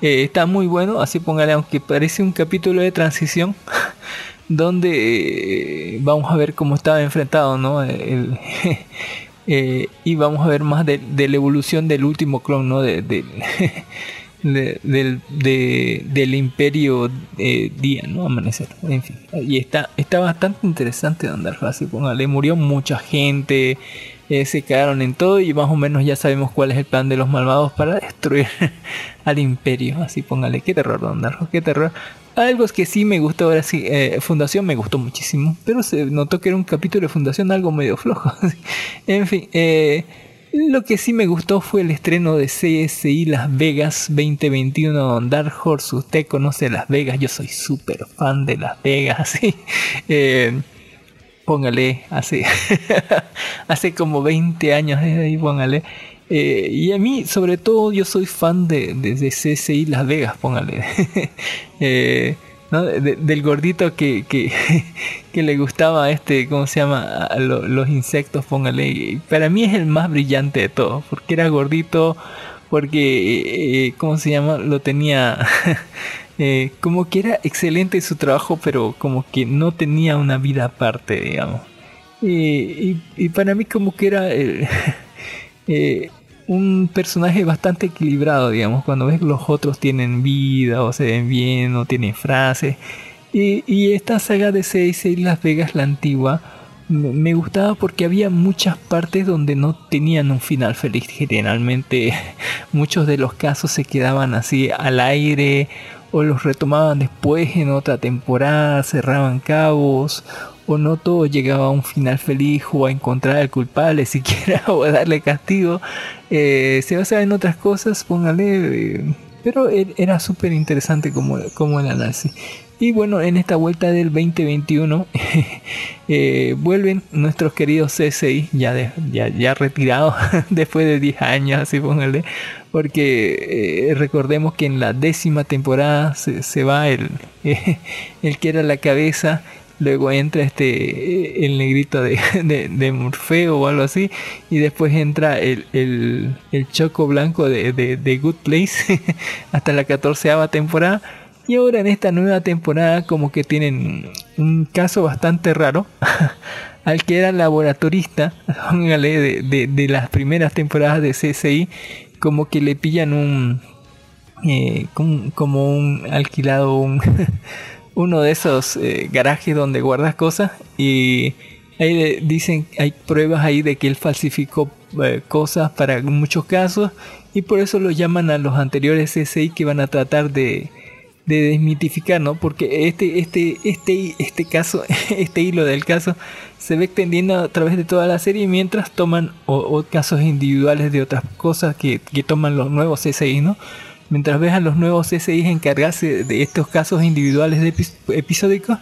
[SPEAKER 6] Eh, está muy bueno, así póngale, aunque parece un capítulo de transición, donde eh, vamos a ver cómo estaba enfrentado, ¿no? El- eh, y vamos a ver más de, de la evolución del último clon, ¿no? De, de- del, de- del imperio eh, día, ¿no? Amanecer, en fin. Y está, está bastante interesante andar así, póngale, murió mucha gente, eh, se quedaron en todo y más o menos ya sabemos cuál es el plan de los malvados para destruir al imperio, así póngale, qué terror, Don Darjo, qué terror. Algo es que sí me gustó ahora sí, eh, Fundación me gustó muchísimo, pero se notó que era un capítulo de Fundación algo medio flojo. en fin, eh, lo que sí me gustó fue el estreno de CSI Las Vegas 2021 Don Dark Horse. Usted conoce Las Vegas, yo soy súper fan de Las Vegas. Eh, póngale, hace, hace como 20 años, póngale. Eh, y a mí, sobre todo, yo soy fan de, de, de CSI Las Vegas, póngale. Eh, del gordito que, que, le gustaba este, ¿cómo se llama? A lo- los insectos, póngale. Para mí es el más brillante de todos, porque era gordito, porque, eh, ¿cómo se llama? Lo tenía... eh, como que era excelente su trabajo, pero como que no tenía una vida aparte, digamos. Y, y- y para mí como que era eh, un personaje bastante equilibrado, digamos, cuando ves que los otros tienen vida o se ven bien o tienen frases. Y, y esta saga de Seis y Las Vegas, la antigua, me gustaba porque había muchas partes donde no tenían un final feliz. Generalmente muchos de los casos se quedaban así al aire o los retomaban después en otra temporada, cerraban cabos o no todo llegaba a un final feliz o a encontrar al culpable siquiera o a darle castigo. Eh, se basaba en otras cosas, póngale, eh, pero e- era súper interesante como, como el análisis. Y bueno, en esta vuelta del 2021 eh, vuelven nuestros queridos CSI, ya, ya, ya retirados después de 10 años, así póngale, porque recordemos que en la décima temporada se, se va el, el que era la cabeza luego entra este el negrito de, de, Morfeo o algo así, y después entra el, el, el choco blanco de, de, Good Place hasta la catorceava temporada. Y ahora en esta nueva temporada como que tienen un caso bastante raro al que era laboratorista, de, de, de las primeras temporadas de CSI, como que le pillan un... Eh, como, un alquilado, un uno de esos eh, garajes donde guardas cosas y ahí dicen, hay pruebas ahí de que él falsificó eh, cosas para muchos casos y por eso lo llaman a los anteriores CSI que van a tratar de, de desmitificar, ¿no? Porque este, este, este, este caso, este hilo del caso se ve extendiendo a través de toda la serie mientras toman casos individuales de otras cosas que, que toman los nuevos CSI, ¿no? Mientras ves a los nuevos CSI encargarse de estos casos individuales de episódicos,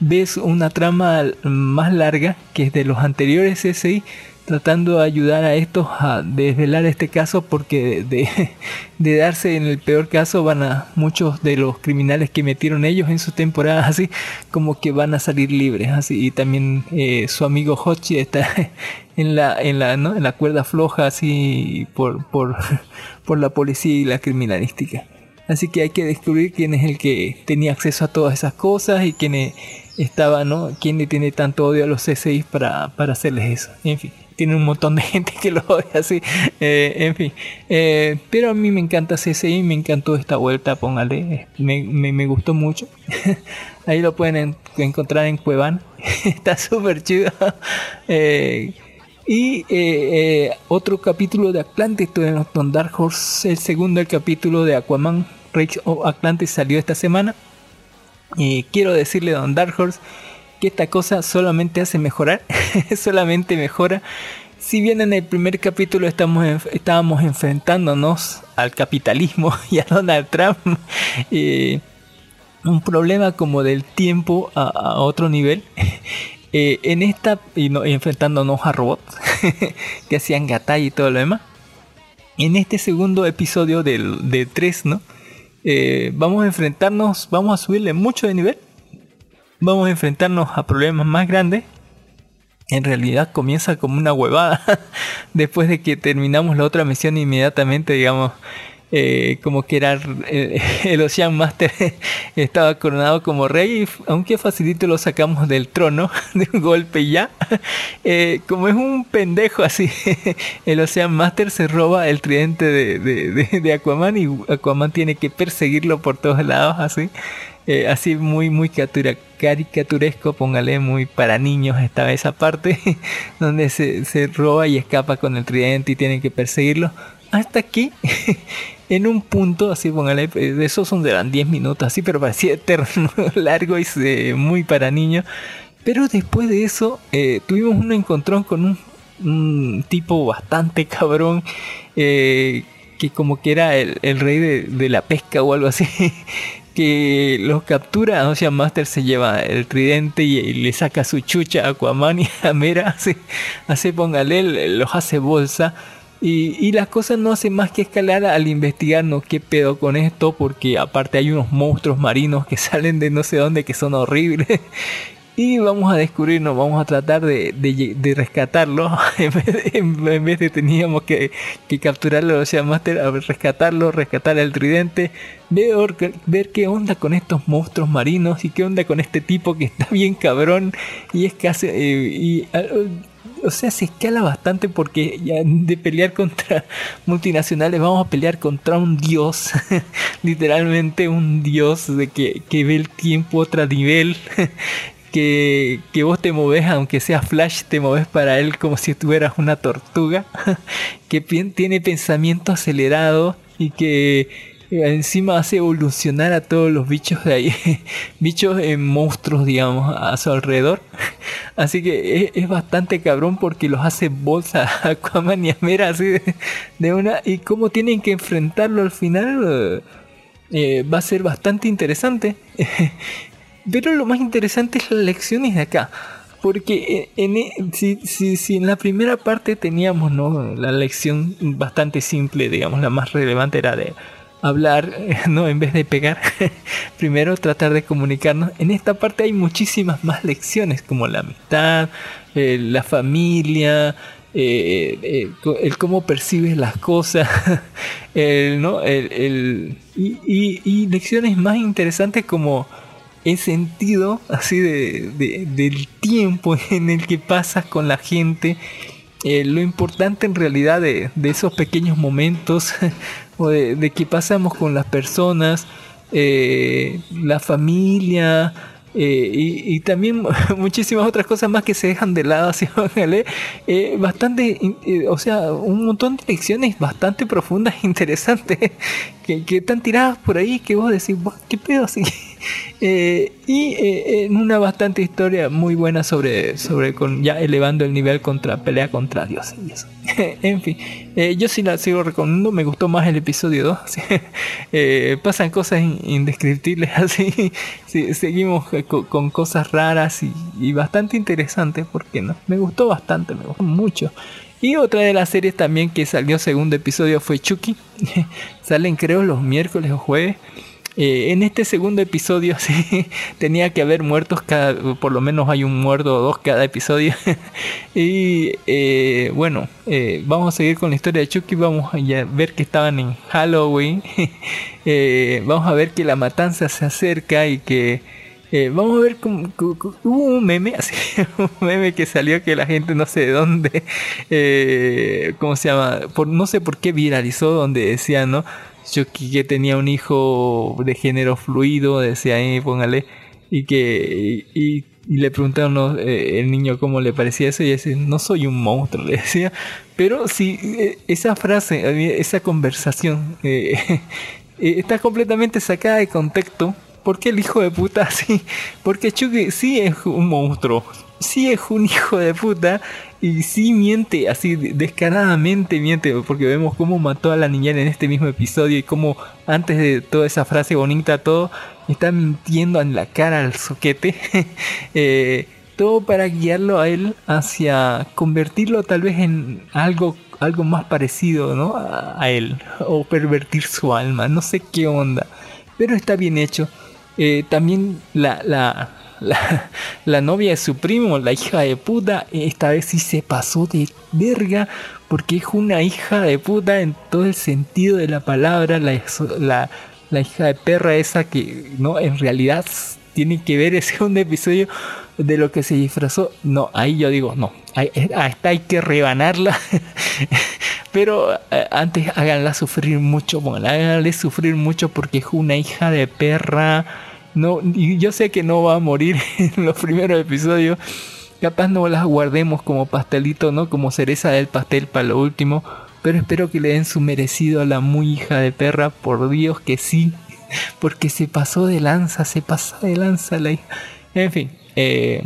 [SPEAKER 6] ves una trama más larga que es de los anteriores CSI tratando de ayudar a estos a desvelar este caso porque de, darse en el peor caso van a muchos de los criminales que metieron ellos en sus temporadas así como que van a salir libres así y también eh, su amigo Hochi está en la en la ¿no? en la cuerda floja así por por por la policía y la criminalística así que hay que descubrir quién es el que tenía acceso a todas esas cosas y quién estaba no quién le tiene tanto odio a los CSI para para hacerles eso en fin tiene un montón de gente que lo odia así. Eh, en fin. Eh, pero a mí me encanta CSI, me encantó esta vuelta, póngale. Me, me, gustó mucho. Ahí lo pueden encontrar en Cuevan. Está súper chido. Eh, y otro capítulo de Atlantis Dark Horse, el segundo el capítulo de Aquaman Rage of Atlantis salió esta semana. Quiero decirle a Don Dark Horse que esta cosa solamente hace mejorar, solamente mejora. Si bien en el primer capítulo estábamos enfrentándonos al capitalismo y a Donald Trump, eh, un problema como del tiempo a, otro nivel, eh, en esta, y enfrentándonos a robots que hacían gatay y todo lo demás, en este segundo episodio del, de 3, ¿no? Eh, vamos a enfrentarnos, vamos a subirle mucho de nivel vamos a enfrentarnos a problemas más grandes. En realidad comienza como una huevada. Después de que terminamos la otra misión inmediatamente, digamos, eh, como que era el Ocean Master estaba coronado como rey, aunque facilito lo sacamos del trono de un golpe ya. Eh, como es un pendejo así, el Ocean Master se roba el tridente de, de, de Aquaman y Aquaman tiene que perseguirlo por todos lados así. Eh, así muy muy caricaturesco, póngale muy para niños estaba esa parte donde se, se, roba y escapa con el tridente y tienen que perseguirlo. Hasta que en un punto, así póngale, eh, esos son de 10 minutos, así, pero parecía eterno, largo y muy para niños. Pero después de eso eh, tuvimos un encontrón con un, tipo bastante cabrón. que como que era el, rey de, la pesca o algo así. que los captura, o sea, Master se lleva el tridente y, le saca su chucha a Aquaman y a Mera, hace, hace póngale, los hace bolsa. Y, las cosas no hacen más que escalar al investigar no qué pedo con esto, porque aparte hay unos monstruos marinos que salen de no sé dónde que son horribles. Y vamos a descubrirnos, vamos a tratar de, de, rescatarlo. en, vez de, teníamos que, que capturarlo, o sea, Master, a rescatarlo, rescatar el tridente, ver, ver qué onda con estos monstruos marinos y qué onda con este tipo que está bien cabrón y es que hace... Eh, y, o sea, se escala bastante porque ya de pelear contra multinacionales vamos a pelear contra un dios, literalmente un dios de que, que ve el tiempo a otro nivel que, vos te moves, aunque sea Flash, te moves para él como si estuvieras una tortuga, que tiene pensamiento acelerado y que encima hace evolucionar a todos los bichos de ahí, bichos en monstruos, digamos, a su alrededor. Así que es, bastante cabrón porque los hace bolsa a Aquaman y a Mera así de, una. Y cómo tienen que enfrentarlo al final. Eh, va a ser bastante interesante. Pero lo más interesante es las lecciones de acá. Porque en, e, si, si, en la primera parte teníamos ¿no? la lección bastante simple, digamos, la más relevante era de hablar, no en vez de pegar, primero tratar de comunicarnos. En esta parte hay muchísimas más lecciones como la amistad, eh, la familia, eh, eh, el cómo percibes las cosas, el, ¿no? el, y, y, lecciones más interesantes como el sentido así de, del tiempo en el que pasas con la gente. lo importante en realidad de, de esos pequeños momentos o de, de, que pasamos con las personas, eh, la familia, eh, y, también muchísimas otras cosas más que se dejan de lado, así, eh, bastante, eh, o sea, un montón de lecciones bastante profundas e interesantes que, que están tiradas por ahí que vos decís, ¿qué pedo así? Eh, y eh, en una bastante historia muy buena sobre, sobre con, ya elevando el nivel contra pelea contra Dios. en fin, eh, yo sí la sigo recomendando, me gustó más el episodio 2. pasan cosas indescriptibles así. seguimos con, cosas raras y, bastante interesantes, porque no? Me gustó bastante, me gustó mucho. Y otra de las series también que salió segundo episodio fue Chucky. Salen creo los miércoles o jueves. Eh, en este segundo episodio sí, tenía que haber muertos cada, por lo menos hay un muerto o dos cada episodio. y eh, bueno, eh, vamos a seguir con la historia de Chucky, vamos a ver que estaban en Halloween, vamos a ver que la matanza se acerca y que vamos a ver cómo, hubo un meme, así, un meme que salió que la gente no sé de dónde, ¿cómo se llama? Por, no sé por qué viralizó donde decía, ¿no? Yo que tenía un hijo de género fluido, decía ahí, póngale, y que y, le preguntaron eh, el niño cómo le parecía eso y dice, no soy un monstruo, le decía. Pero sí, eh, esa frase, esa conversación eh, está completamente sacada de contexto. porque el hijo de puta así? Porque Chucky sí es un monstruo, sí es un hijo de puta y sí miente, así descaradamente miente, porque vemos cómo mató a la niñera en este mismo episodio y cómo antes de toda esa frase bonita, todo está mintiendo en la cara al soquete. Eh, todo para guiarlo a él hacia convertirlo tal vez en algo, algo más parecido ¿no? a, él, o pervertir su alma, no sé qué onda, pero está bien hecho. Eh, también la, la, novia de su primo, la hija de puta, esta vez sí se pasó de verga porque es una hija de puta en todo el sentido de la palabra, la, la, hija de perra esa que no en realidad tiene que ver ese segundo episodio de lo que se disfrazó. No, ahí yo digo, no, hasta hay que rebanarla. Pero eh, antes háganla sufrir mucho, bueno, háganle sufrir mucho porque es una hija de perra no, yo sé que no va a morir en los primeros episodios. Capaz no las guardemos como pastelito, ¿no? Como cereza del pastel para lo último. Pero espero que le den su merecido a la muy hija de perra. Por Dios que sí. Porque se pasó de lanza, se pasó de lanza la hija. En fin. Eh,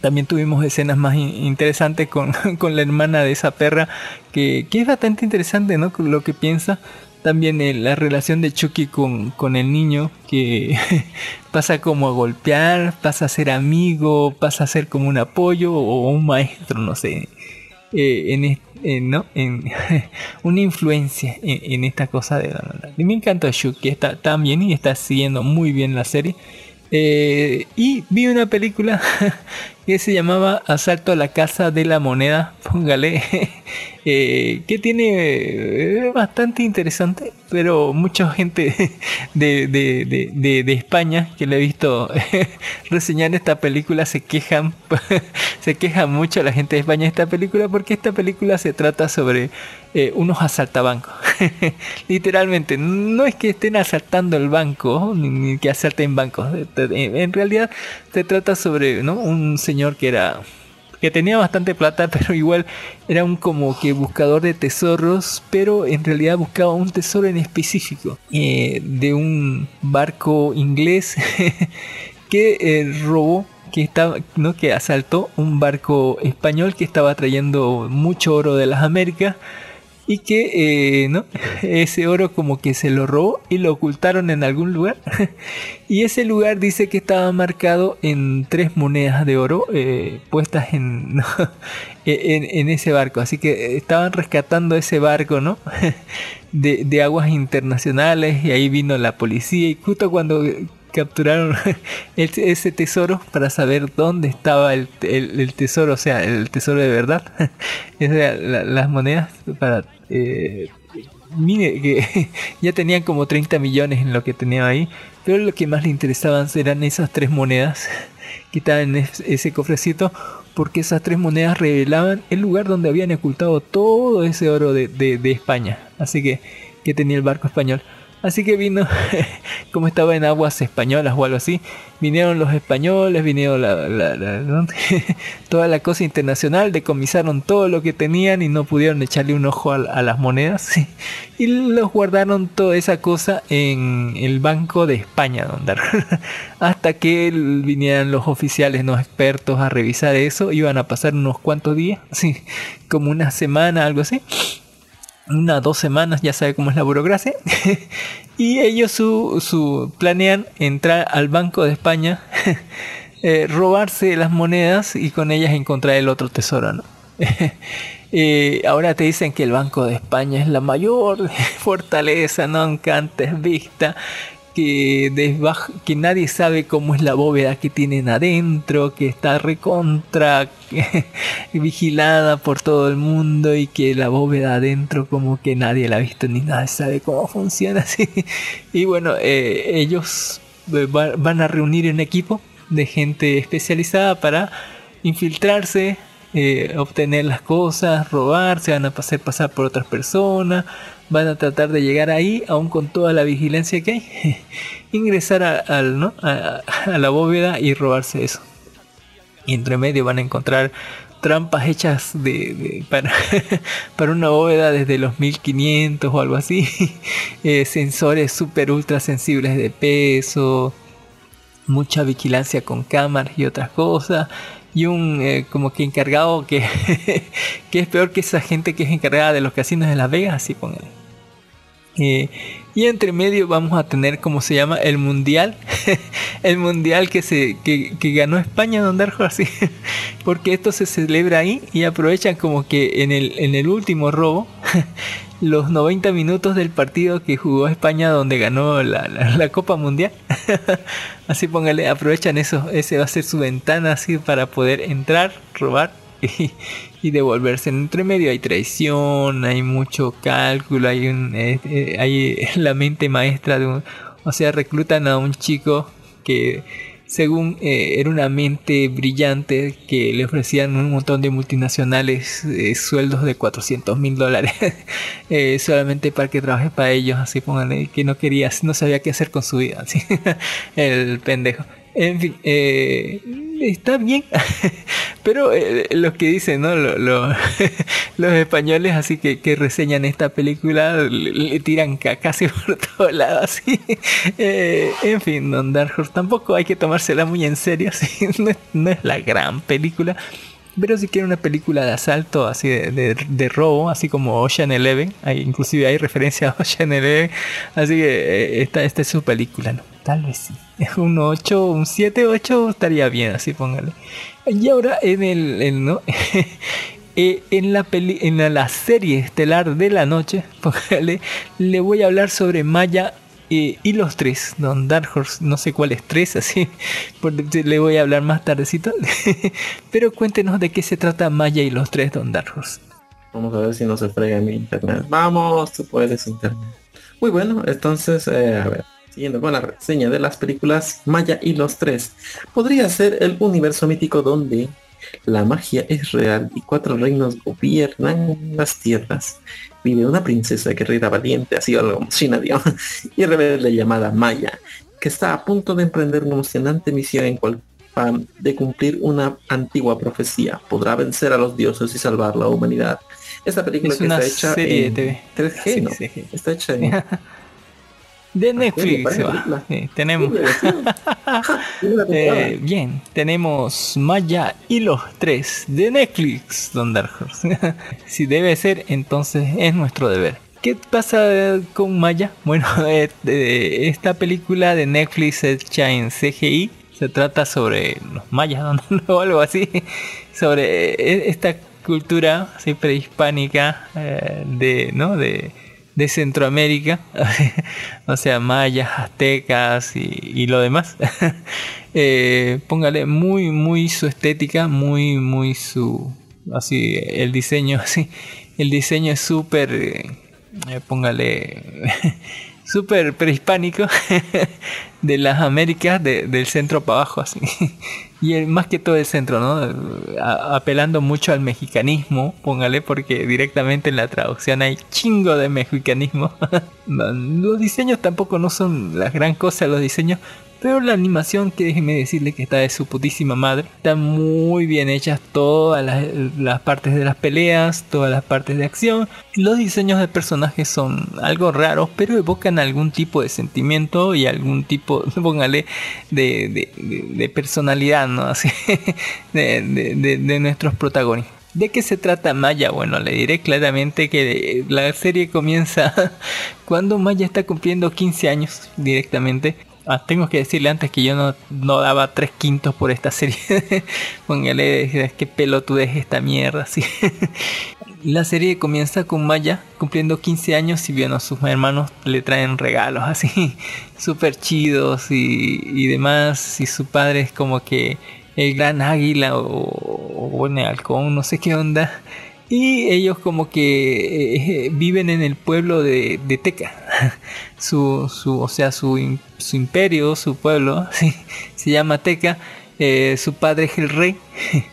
[SPEAKER 6] también tuvimos escenas más interesantes con, con, la hermana de esa perra. Que, que es bastante interesante, ¿no? Lo que piensa también eh, la relación de Chucky con, con el niño, que pasa como a golpear, pasa a ser amigo, pasa a ser como un apoyo o un maestro, no sé. Eh, en, ¿no? una influencia en, esta cosa de la Y me encanta Chucky, está tan bien y está siguiendo muy bien la serie. Eh, y vi una película que se llamaba Asalto a la Casa de la Moneda, póngale, eh, que tiene eh, bastante interesante, pero mucha gente de, de, de, España que le he visto reseñar esta película se quejan, se queja mucho la gente de España de esta película porque esta película se trata sobre eh, unos asaltabancos. Literalmente, no es que estén asaltando el banco, ni, que asalten bancos. En realidad se trata sobre ¿no? un señor que era que tenía bastante plata, pero igual era un como que buscador de tesoros, pero en realidad buscaba un tesoro en específico eh, de un barco inglés que eh, robó que estaba no que asaltó un barco español que estaba trayendo mucho oro de las Américas y que eh, ¿no? ese oro como que se lo robó y lo ocultaron en algún lugar. Y ese lugar dice que estaba marcado en tres monedas de oro eh, puestas en, en, ese barco. Así que estaban rescatando ese barco no de, de aguas internacionales y ahí vino la policía. Y justo cuando capturaron el- ese tesoro para saber dónde estaba el, el- tesoro, o sea, el tesoro de verdad, o las monedas para... eh, mire que ya tenían como 30 millones en lo que tenían ahí, pero lo que más le interesaban eran esas tres monedas que estaban en es- ese cofrecito, porque esas tres monedas revelaban el lugar donde habían ocultado todo ese oro de, de- de España, así que que tenía el barco español. Así que vino, como estaba en aguas españolas o algo así, vinieron los españoles, vinieron la, toda la cosa internacional, decomisaron todo lo que tenían y no pudieron echarle un ojo a, las monedas y los guardaron toda esa cosa en el Banco de España, hasta que vinieran los oficiales, los expertos a revisar eso, iban a pasar unos cuantos días, sí, como una semana, algo así una dos semanas, ya sabe cómo es la burocracia. y ellos su, su planean entrar al Banco de España, eh, robarse las monedas y con ellas encontrar el otro tesoro, ¿no? Eh, ahora te dicen que el Banco de España es la mayor fortaleza nunca antes vista, que, que nadie sabe cómo es la bóveda que tienen adentro, que está recontra vigilada por todo el mundo y que la bóveda adentro como que nadie la ha visto ni nadie sabe cómo funciona así. Y bueno, eh, ellos eh, va- van a reunir un equipo de gente especializada para infiltrarse, eh, obtener las cosas, robar, se van a hacer pasar por otras personas, van a tratar de llegar ahí, aún con toda la vigilancia que hay, ingresar a, la bóveda y robarse eso. Y entre medio van a encontrar trampas hechas de, para una bóveda desde los 1500 o algo así, eh, sensores super ultra sensibles de peso, mucha vigilancia con cámaras y otras cosas y un eh, como que encargado que, que es peor que esa gente que es encargada de los casinos de Las Vegas, así póngale. Eh, y entre medio vamos a tener como se llama el mundial, el mundial que se que, ganó España Don Darjo así, porque esto se celebra ahí y aprovechan como que en el en el último robo los 90 minutos del partido que jugó España donde ganó la, la- Copa Mundial. así póngale, aprovechan eso, ese va a ser su ventana así para poder entrar, robar y devolverse. Entre medio hay traición, hay mucho cálculo, hay un eh, eh, hay la mente maestra de un, o sea, reclutan a un chico que según eh, era una mente brillante que le ofrecían un montón de multinacionales sueldos de 400 mil dólares solamente para que trabaje para ellos así pónganle que no quería no sabía qué hacer con su vida así el pendejo en fin eh, está bien pero eh, los que dicen no Lo- lo- los españoles así que, reseñan esta película le, tiran ca- casi por todos lados así Eh, en fin Don Dark tampoco hay que tomársela muy en serio no es, la gran película pero si quiere una película de asalto, así de, de- de robo, así como Ocean Eleven, hay, inclusive hay referencia a Ocean Eleven, así que eh, esta, esta es su película, ¿no? Tal vez sí. Un 8, un 7, 8 estaría bien, así póngale. Y ahora en el, ¿no? Eh, en la peli, en la, serie estelar de la noche, póngale, le voy a hablar sobre Maya eh, y los tres, Don Dark Horse, no sé cuáles tres, así, le voy a hablar más tardecito. Pero cuéntenos de qué se trata Maya y los tres, Don Dark Horse.
[SPEAKER 7] Vamos a ver si no se frega mi internet. Vamos, tú puedes internet. Muy bueno, entonces, eh, a ver, siguiendo con la reseña de las películas Maya y los tres. Podría ser el universo mítico donde la magia es real y cuatro reinos gobiernan las tierras. Vive una princesa guerrera valiente, así algo como China, digamos, y rebelde llamada Maya, que está a punto de emprender una emocionante misión en cual de cumplir una antigua profecía. Podrá vencer a los dioses y salvar la humanidad. Esta película
[SPEAKER 6] Es
[SPEAKER 7] que
[SPEAKER 6] una
[SPEAKER 7] está hecha
[SPEAKER 6] serie
[SPEAKER 7] en
[SPEAKER 6] de TV.
[SPEAKER 7] 3G,
[SPEAKER 6] Sí,
[SPEAKER 7] ¿no?
[SPEAKER 6] sí, sí.
[SPEAKER 7] Está hecha en...
[SPEAKER 6] De Netflix,
[SPEAKER 7] parece
[SPEAKER 6] se va.
[SPEAKER 7] película.
[SPEAKER 6] Sí, tenemos. Eh, bien, tenemos Maya y los tres de Netflix, Don Dark Horse. si debe ser, entonces es nuestro deber. ¿Qué pasa con Maya? Bueno, eh, eh, esta película de Netflix hecha en CGI se trata sobre los mayas o algo así, sobre eh, esta cultura así prehispánica eh, de, ¿no? de, de Centroamérica, o sea, mayas, aztecas y, y lo demás. Eh, póngale muy, muy su estética, muy, muy su, así, el diseño, así, el diseño es súper, eh, póngale, súper prehispánico de las Américas, del centro para abajo, así. Y más que todo el centro, ¿no? apelando mucho al mexicanismo, póngale, porque directamente en la traducción hay chingo de mexicanismo. los diseños tampoco no son la gran cosa, los diseños, pero la animación, que déjeme decirle que está de su putísima madre. Está muy bien hechas todas las, partes de las peleas, todas las partes de acción. Los diseños de personajes son algo raros, pero evocan algún tipo de sentimiento y algún tipo, póngale, de, personalidad, ¿no? Así, de, nuestros protagonistas. ¿De qué se trata Maya? Bueno, le diré claramente que la serie comienza cuando Maya está cumpliendo 15 años directamente Ah, tengo que decirle antes que yo no, no daba tres quintos por esta serie. Póngale, qué pelotudez esta mierda. Así. La serie comienza con Maya cumpliendo 15 años y sus hermanos le traen regalos así, súper chidos y, y, demás. Y su padre es como que el gran águila o, o bueno, halcón, no sé qué onda. Y ellos como que eh, viven en el pueblo de, de Teca. su, su, o sea, su, su imperio, su pueblo, se llama Teca. Eh, su padre es el rey.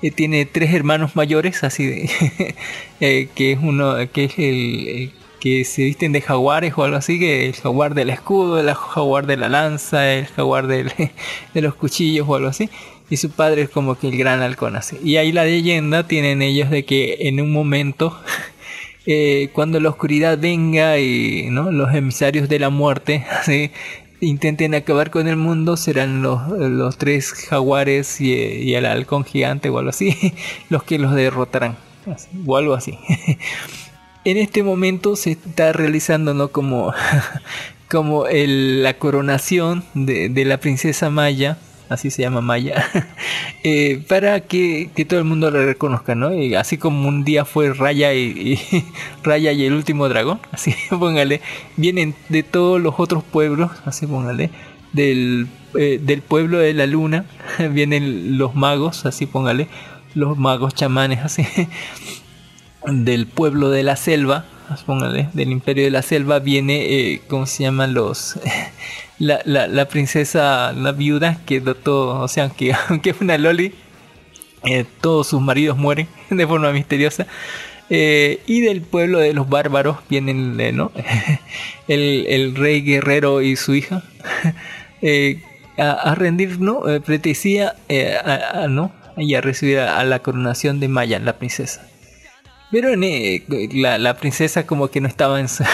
[SPEAKER 6] Eh, tiene tres hermanos mayores, así de, que es uno, que es el, que se visten de jaguares o algo así, que el jaguar del escudo, el jaguar de la lanza, el jaguar de los cuchillos o algo así y su padre es como que el gran halcón así. Y ahí la leyenda tienen ellos de que en un momento, eh, cuando la oscuridad venga y ¿no? los emisarios de la muerte intenten acabar con el mundo, serán los, los tres jaguares y, el halcón gigante o algo así, los que los derrotarán, o algo así. en este momento se está realizando ¿no? como, como el, la coronación de la princesa Maya así se llama Maya, eh, para que, todo el mundo la reconozca, ¿no? Y así como un día fue Raya y, Raya y el último dragón, así póngale, vienen de todos los otros pueblos, así póngale, del, eh, del pueblo de la luna, vienen los magos, así póngale, los magos chamanes, así, del pueblo de la selva, póngale, del imperio de la selva viene, eh, ¿cómo se llaman los? La, la, la, princesa, la viuda, que todo, o sea, aunque, aunque es una loli, eh, todos sus maridos mueren de forma misteriosa. Eh, y del pueblo de los bárbaros vienen eh, ¿no? el, el, rey guerrero y su hija a, rendir, ¿no? pretecía a, a, ¿no? y a recibir a, la coronación de Maya, la princesa. Pero eh, la, princesa como que no estaba en su...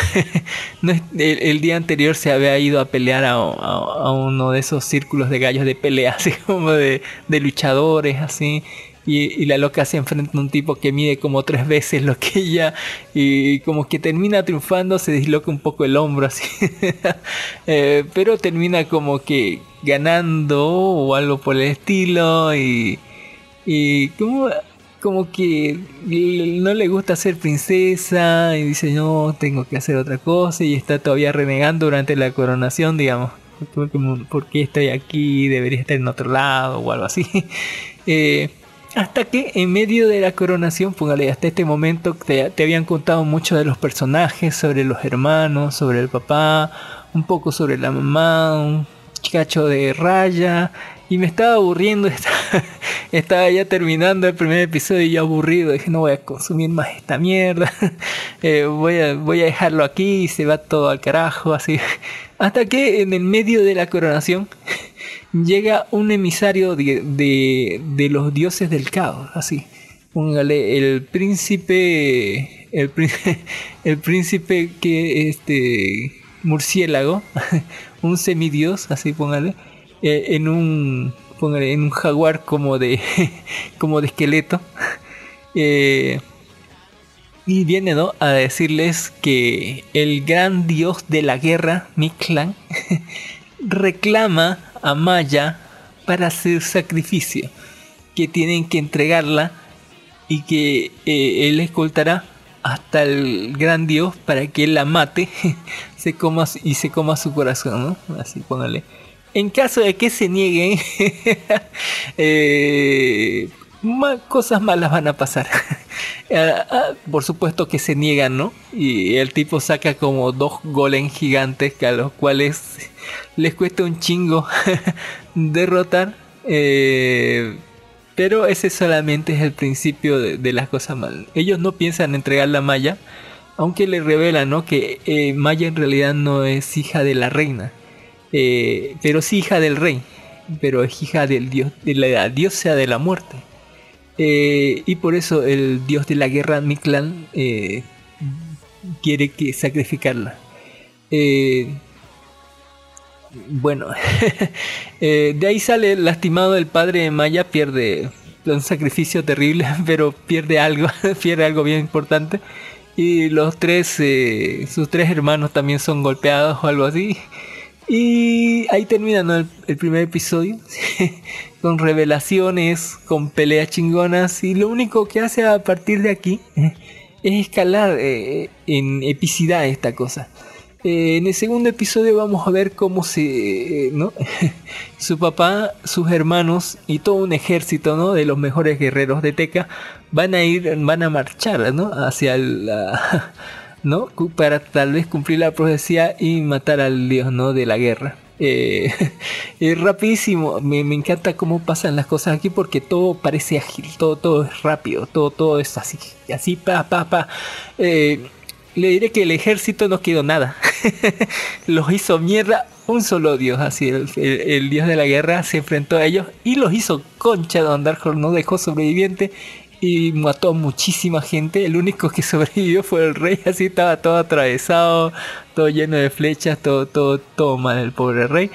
[SPEAKER 6] el, día anterior se había ido a pelear a, uno de esos círculos de gallos de pelea, así como de, luchadores, así. Y, la loca se enfrenta a un tipo que mide como tres veces lo que ella y como que termina triunfando, se disloca un poco el hombro así. Eh, pero termina como que ganando o algo por el estilo y... Y como como que no le gusta ser princesa y dice no, tengo que hacer otra cosa y está todavía renegando durante la coronación, digamos. ¿Por qué estoy aquí? Debería estar en otro lado o algo así. Eh, hasta que en medio de la coronación, póngale, hasta este momento te, te habían contado mucho de los personajes, sobre los hermanos, sobre el papá, un poco sobre la mamá, un cacho de raya y me estaba aburriendo, estaba ya terminando el primer episodio y yo aburrido, dije no voy a consumir más esta mierda, eh, voy, a, voy a dejarlo aquí y se va todo al carajo, así. Hasta que en el medio de la coronación llega un emisario de, de, los dioses del caos, así. Póngale el príncipe, el, el príncipe que este murciélago, un semidios, así póngale eh, en un en un jaguar como de como de esqueleto eh, y viene ¿no? a decirles que el gran dios de la guerra Mictlan reclama a Maya para hacer sacrificio que tienen que entregarla y que eh, él escoltará hasta el gran dios para que él la mate se coma, y se coma su corazón, ¿no? Así póngale. En caso de que se nieguen, eh, cosas malas van a pasar. Ah, ah, por supuesto que se niegan, ¿no? Y el tipo saca como dos golems gigantes a los cuales les cuesta un chingo derrotar. Eh, pero ese solamente es el principio de, las cosas malas. Ellos no piensan entregar la Maya, aunque le revelan ¿no? que eh, Maya en realidad no es hija de la reina, eh, pero sí hija del rey, pero es hija del dios, de la diosa de la muerte. Eh, y por eso el dios de la guerra, Miklan, eh, quiere que sacrificarla. Eh, bueno, de ahí sale lastimado el padre de Maya, pierde un sacrificio terrible, pero pierde algo, pierde algo bien importante. Y los tres, sus tres hermanos también son golpeados o algo así. Y ahí termina el, primer episodio. con revelaciones, con peleas chingonas. Y lo único que hace a partir de aquí es escalar eh, en epicidad esta cosa. Eh, en el segundo episodio vamos a ver cómo se, eh, ¿no? su papá, sus hermanos y todo un ejército, ¿no? De los mejores guerreros de Teca van a ir, van a marchar, ¿no? Hacia la ¿no? Para tal vez cumplir la profecía y matar al dios, ¿no? De la guerra. Eh, es rapidísimo, me, encanta cómo pasan las cosas aquí porque todo parece ágil, todo, todo es rápido, todo, todo es así, así, pa, pa, pa. Eh, le diré que el ejército no quedó nada, los hizo mierda un solo dios, así el, dios de la guerra se enfrentó a ellos y los hizo concha, Don Darkhold no dejó sobreviviente y mató muchísima gente. El único que sobrevivió fue el rey, así estaba todo atravesado, todo lleno de flechas, todo, todo, todo mal el pobre rey.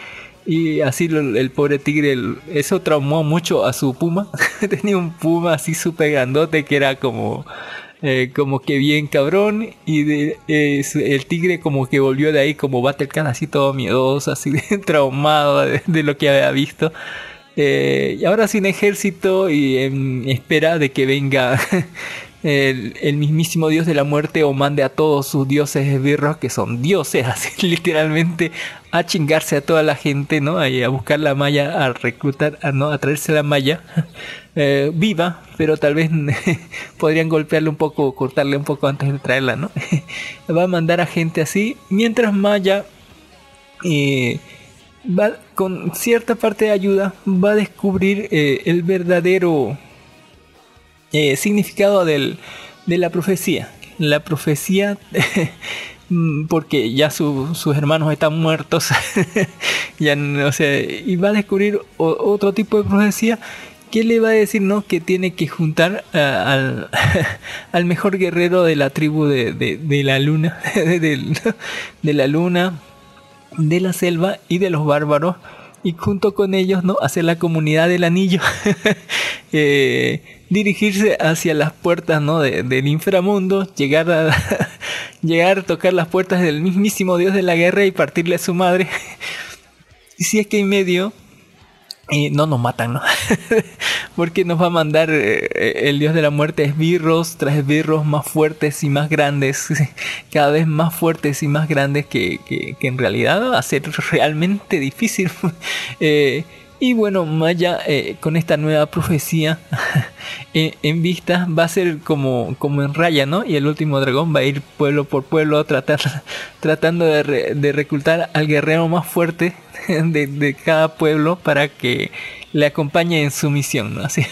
[SPEAKER 6] Y así el, pobre tigre, eso traumó mucho a su puma. Tenía un puma así súper grandote que era como, eh, como que bien cabrón. Y de, el tigre como que volvió de ahí como Battlecat así todo miedoso, así traumado de lo que había visto. Eh, y ahora sin ejército y en espera de que venga el, mismísimo dios de la muerte o mande a todos sus dioses esbirros, que son dioses, así literalmente, a chingarse a toda la gente, ¿no? A, buscar la malla, a reclutar, a, ¿no? a traerse la malla eh, viva, pero tal vez podrían golpearle un poco, cortarle un poco antes de traerla, ¿no? Va a mandar a gente así, mientras Maya... Eh, va, con cierta parte de ayuda, va a descubrir eh, el verdadero eh, significado de la profecía. La profecía, porque ya sus hermanos están muertos, ya, o sea, y va a descubrir otro tipo de profecía que le va a decir no que tiene que juntar al, al, mejor guerrero de la tribu de, la luna de, la luna de la selva y de los bárbaros y junto con ellos no hacer la comunidad del anillo. Eh, dirigirse hacia las puertas ¿no? del inframundo llegar a llegar a tocar las puertas del mismísimo dios de la guerra y partirle a su madre. Y si es que en medio no nos matan, ¿no? Porque nos va a mandar eh, el dios de la muerte esbirros tras esbirros más fuertes y más grandes, cada vez más fuertes y más grandes que, que, en realidad va a ser realmente difícil. Eh, y bueno, Maya eh, con esta nueva profecía en, vista va a ser como, como en raya, ¿no? Y el último dragón va a ir pueblo por pueblo tratar, tratando de, de reclutar al guerrero más fuerte de, cada pueblo para que le acompañe en su misión. ¿no? Así,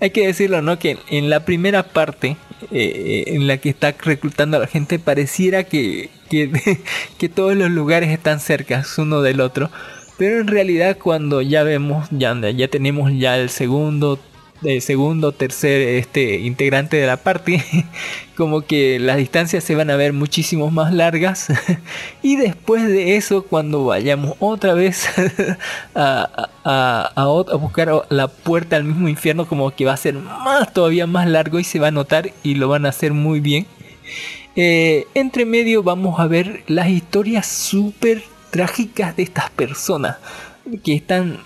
[SPEAKER 6] hay que decirlo, ¿no? Que en la primera parte, eh, en la que está reclutando a la gente, pareciera que, que todos los lugares están cerca uno del otro. Pero en realidad cuando ya vemos, ya, ya tenemos ya el segundo, el segundo, tercer este, integrante de la party, como que las distancias se van a ver muchísimo más largas. y después de eso, cuando vayamos otra vez a, a, a, buscar la puerta al mismo infierno, como que va a ser más, todavía más largo y se va a notar y lo van a hacer muy bien. Eh, entre medio vamos a ver las historias súper trágicas de estas personas que están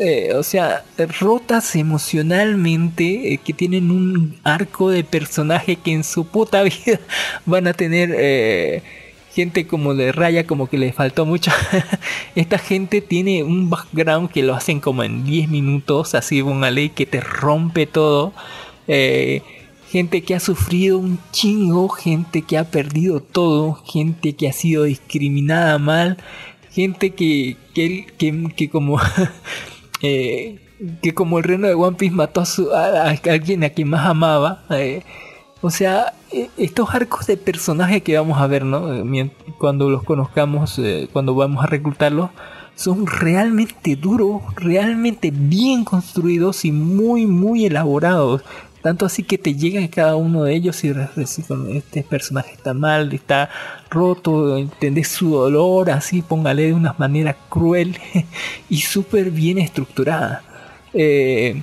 [SPEAKER 6] eh, o sea, rotas emocionalmente, eh, que tienen un arco de personaje que en su puta vida van a tener eh, gente como de raya, como que le faltó mucho. Esta gente tiene un background que lo hacen como en 10 minutos, así una ley que te rompe todo. Gente que ha sufrido un chingo, gente que ha perdido todo, gente que ha sido discriminada mal gente que, que, que, como eh, que como el reino de One Piece mató a, alguien a quien más amaba. Eh, o sea, e, estos arcos de personaje que vamos a ver, ¿no? Cuando los conozcamos, eh, cuando vamos a reclutarlos, son realmente duros, realmente bien construidos y muy, muy elaborados. Tanto así que te llega cada uno de ellos y este personaje está mal, está roto, entendés su dolor, así póngale de una manera cruel y súper bien estructurada. Eh,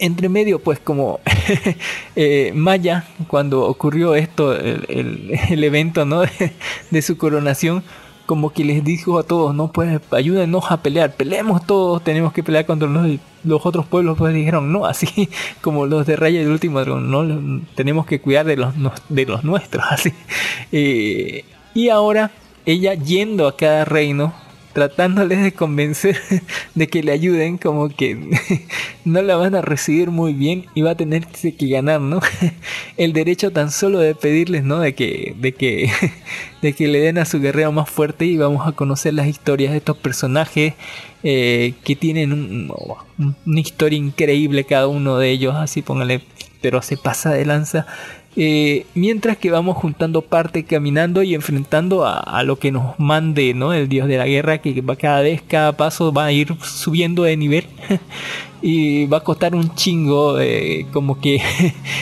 [SPEAKER 6] entre medio, pues como eh, Maya, cuando ocurrió esto, el, evento ¿no? de su coronación, como que les dijo a todos, no pues ayúdenos a pelear, peleemos todos, tenemos que pelear contra los, los otros pueblos, pues dijeron, no, así como los de Raya del último no, tenemos que cuidar de los, de los nuestros, así. Eh, y ahora ella yendo a cada reino, tratándoles de convencer de que le ayuden, como que no la van a recibir muy bien y va a tener que ganar, ¿no? El derecho tan solo de pedirles, ¿no? De que, de que, de que le den a su guerrero más fuerte y vamos a conocer las historias de estos personajes eh, que tienen una historia increíble cada uno de ellos, así póngale, pero se pasa de lanza eh, mientras que vamos juntando parte caminando y enfrentando a, lo que nos mande ¿no? el dios de la guerra que va cada vez cada paso va a ir subiendo de nivel y va a costar un chingo eh, como que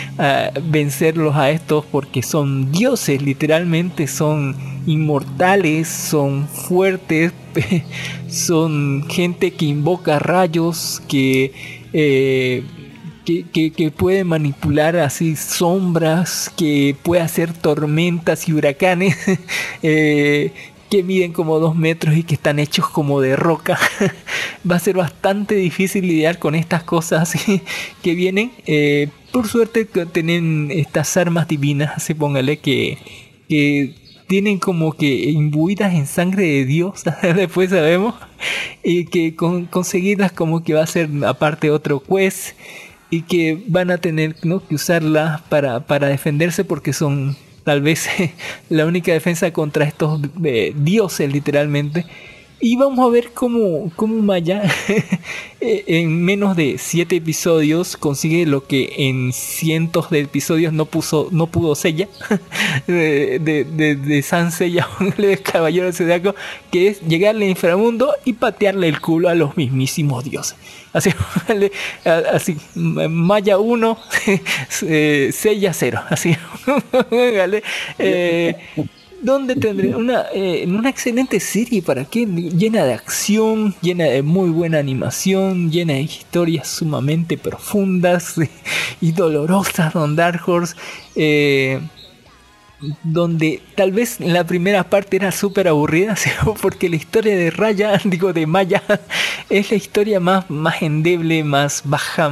[SPEAKER 6] vencerlos a estos porque son dioses literalmente son inmortales son fuertes son gente que invoca rayos que eh, que, puede manipular así sombras, que puede hacer tormentas y huracanes, eh, que miden como dos metros y que están hechos como de roca. Va a ser bastante difícil lidiar con estas cosas que vienen. Eh, por suerte tienen estas armas divinas, así póngale que, que tienen como que imbuidas en sangre de Dios, después sabemos, y que con, como que va a ser aparte otro juez y que van a tener que usarla para, para defenderse porque son tal vez la única defensa contra estos eh, dioses literalmente y vamos a ver cómo, cómo Maya eh, en menos de 7 episodios consigue lo que en cientos de episodios no puso no pudo Sella de, de, de, de San Sella, el caballero de Zodiaco, que es llegarle al inframundo y patearle el culo a los mismísimos dioses. Así, así Maya 1, eh, Sella 0. Así, eh, donde tendré una, eh, una excelente serie para que llena de acción, llena de muy buena animación, llena de historias sumamente profundas y dolorosas, Don Dark Horse. Eh, donde tal vez la primera parte era súper aburrida, porque la historia de Raya, digo de Maya, es la historia más, más endeble, más baja,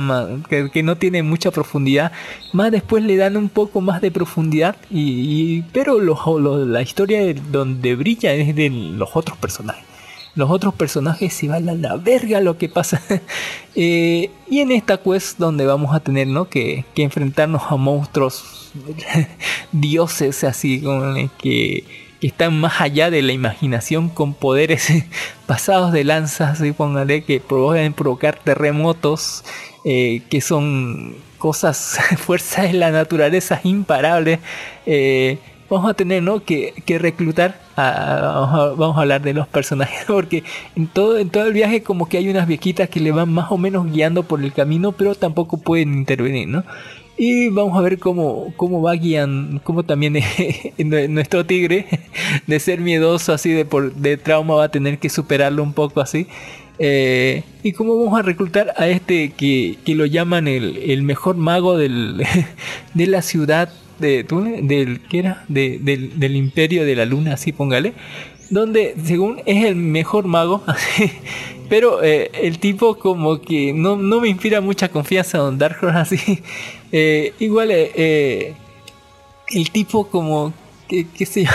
[SPEAKER 6] que, no tiene mucha profundidad. Más después le dan un poco más de profundidad, y, pero la historia de donde brilla es de los otros personajes los otros personajes se van a la verga lo que pasa. Eh, y en esta quest donde vamos a tener ¿no? que, enfrentarnos a monstruos, dioses así, que, que, están más allá de la imaginación con poderes pasados de lanzas, y que pueden provocar terremotos, eh, que son cosas, fuerzas de la naturaleza imparables. Eh, vamos a tener ¿no? que, reclutar, vamos, a, hablar de los personajes, porque en todo, en todo el viaje como que hay unas viejitas que le van más o menos guiando por el camino, pero tampoco pueden intervenir, ¿no? Y vamos a ver cómo, cómo va guiando, cómo también nuestro tigre, de ser miedoso así de, por, de trauma, va a tener que superarlo un poco así. Eh, y cómo vamos a reclutar a este que, que lo llaman el, el mejor mago del, de la ciudad de, del, ¿qué era? del, del, imperio de la luna, así póngale, donde según es el mejor mago, pero eh, el tipo como que no, no me inspira mucha confianza Don Dark Horse así. Eh, igual eh, el tipo como, que qué sé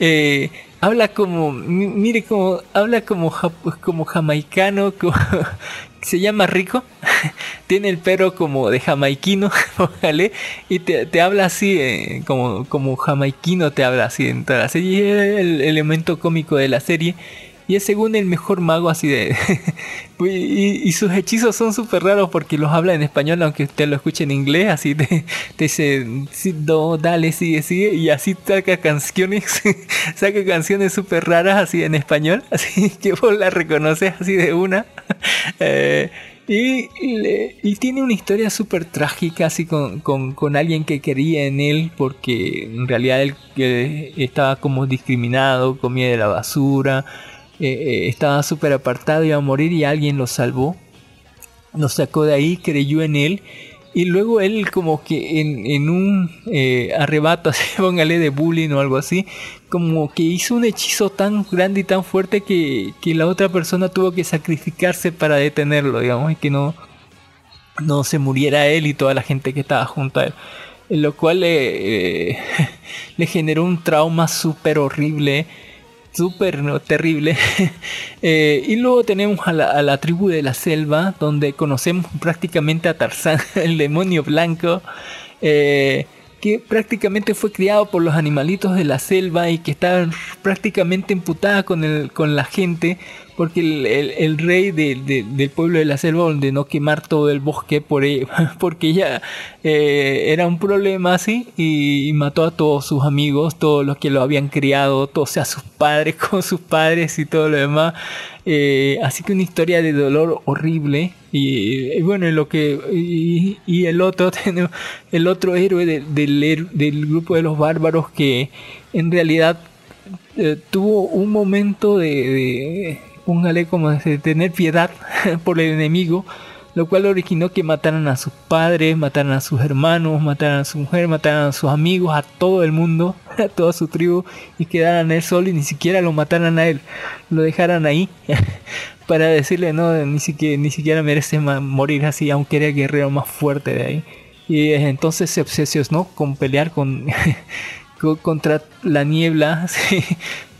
[SPEAKER 6] habla como, mire como, habla como, como jamaicano, como, se llama Rico, tiene el pelo como de jamaiquino, ¿vale? Y te, te habla así, como, como jamaiquino te habla así en toda la serie, el elemento cómico de la serie y es según el mejor mago así de... y, sus hechizos son súper raros porque los habla en español, aunque usted lo escuche en inglés, así te, te dice, no, dale, sigue, sigue, y así saca canciones, saca canciones súper raras así en español, así que vos la reconoces así de una. Eh, y, y, tiene una historia súper trágica, así con, con, con, alguien que quería en él, porque en realidad él eh, estaba como discriminado, comía de la basura, eh, eh, estaba súper apartado, iba a morir y alguien lo salvó. Lo sacó de ahí, creyó en él. Y luego él como que en, un eh, arrebato, así, póngale de bullying o algo así, como que hizo un hechizo tan grande y tan fuerte que, la otra persona tuvo que sacrificarse para detenerlo, digamos, y que no, no se muriera él y toda la gente que estaba junto a él. Lo cual le generó un trauma súper horrible súper terrible. Eh, y luego tenemos a la, tribu de la selva, donde conocemos prácticamente a Tarzán, el demonio blanco, eh, que prácticamente fue criado por los animalitos de la selva y que está prácticamente emputada con, el, con la gente porque el, rey del pueblo de la selva ordenó quemar todo el bosque por porque ya eh, era un problema así y, mató a todos sus amigos, todos los que lo habían criado, o sea, sus padres con sus padres y todo lo demás. Eh, así que una historia de dolor horrible y, bueno lo que y, el otro el otro héroe del, del grupo de los bárbaros que en realidad eh, tuvo un momento de póngale como de tener piedad por el enemigo, lo cual originó que mataran a sus padres, mataran a sus hermanos, mataran a su mujer, mataran a sus amigos, a todo el mundo, a toda su tribu, y quedaran él solo y ni siquiera lo mataran a él, lo dejaran ahí para decirle no, ni siquiera, ni siquiera merece morir así, aunque era el guerrero más fuerte de ahí. Y entonces se obsesionó con pelear con contra la niebla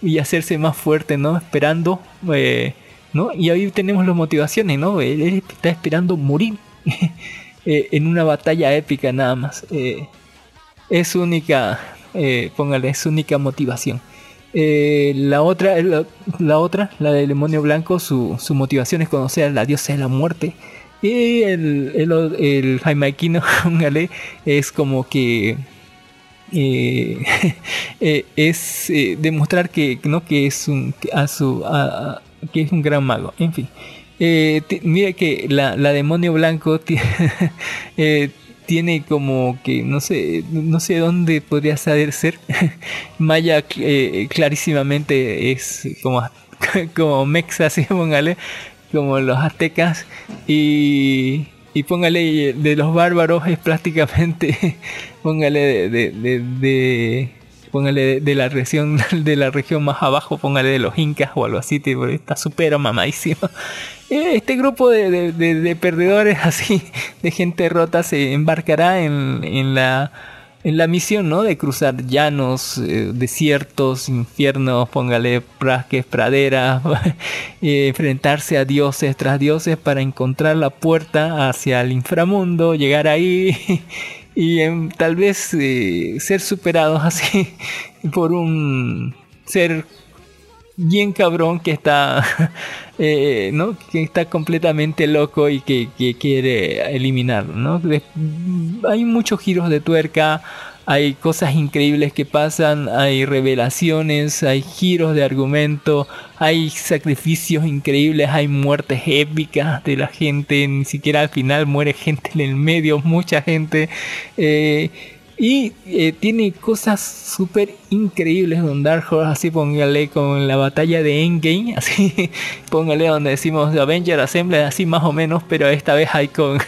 [SPEAKER 6] y hacerse más fuerte, ¿no? Esperando, eh, ¿no? Y ahí tenemos las motivaciones, ¿no? Él, está esperando morir eh, en una batalla épica nada más. Eh, es su única, póngale, es única motivación. la otra, la, otra, la del demonio blanco, su, su motivación es conocer a la diosa de la muerte. Y el, el, el Jaimaiquino, es como que eh, eh, es eh, demostrar que no que es un que es un gran mago. En fin mira que la, demonio blanco tiene como que no sé no sé dónde podría saber ser. Maya clarísimamente es como como Mexa así como los aztecas y póngale de los bárbaros es prácticamente póngale de, póngale de la región de la región más abajo póngale de los incas o algo así está súper mamadísimo. Eh, este grupo de, perdedores así de gente rota se embarcará en, en la en la misión, ¿no? De cruzar llanos, eh, desiertos, infiernos, póngale prasques, praderas, enfrentarse a dioses tras dioses para encontrar la puerta hacia el inframundo, llegar ahí y tal vez eh, ser superados así por un ser bien cabrón que está, eh, ¿no? Que está completamente loco y que, quiere eliminarlo, ¿no? hay muchos giros de tuerca, hay cosas increíbles que pasan, hay revelaciones, hay giros de argumento, hay sacrificios increíbles, hay muertes épicas de la gente, ni siquiera al final muere gente en el medio, mucha gente. Eh, y eh, tiene cosas súper increíbles Don Dark Horse, así póngale con la batalla de Endgame, así póngale donde decimos Avenger Assembly, así más o menos, pero esta vez hay con,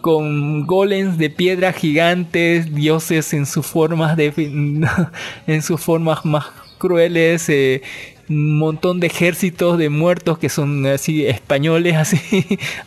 [SPEAKER 6] con, golems de piedra gigantes, dioses en sus formas de en sus formas más crueles, eh, un montón de ejércitos de muertos que son así españoles, así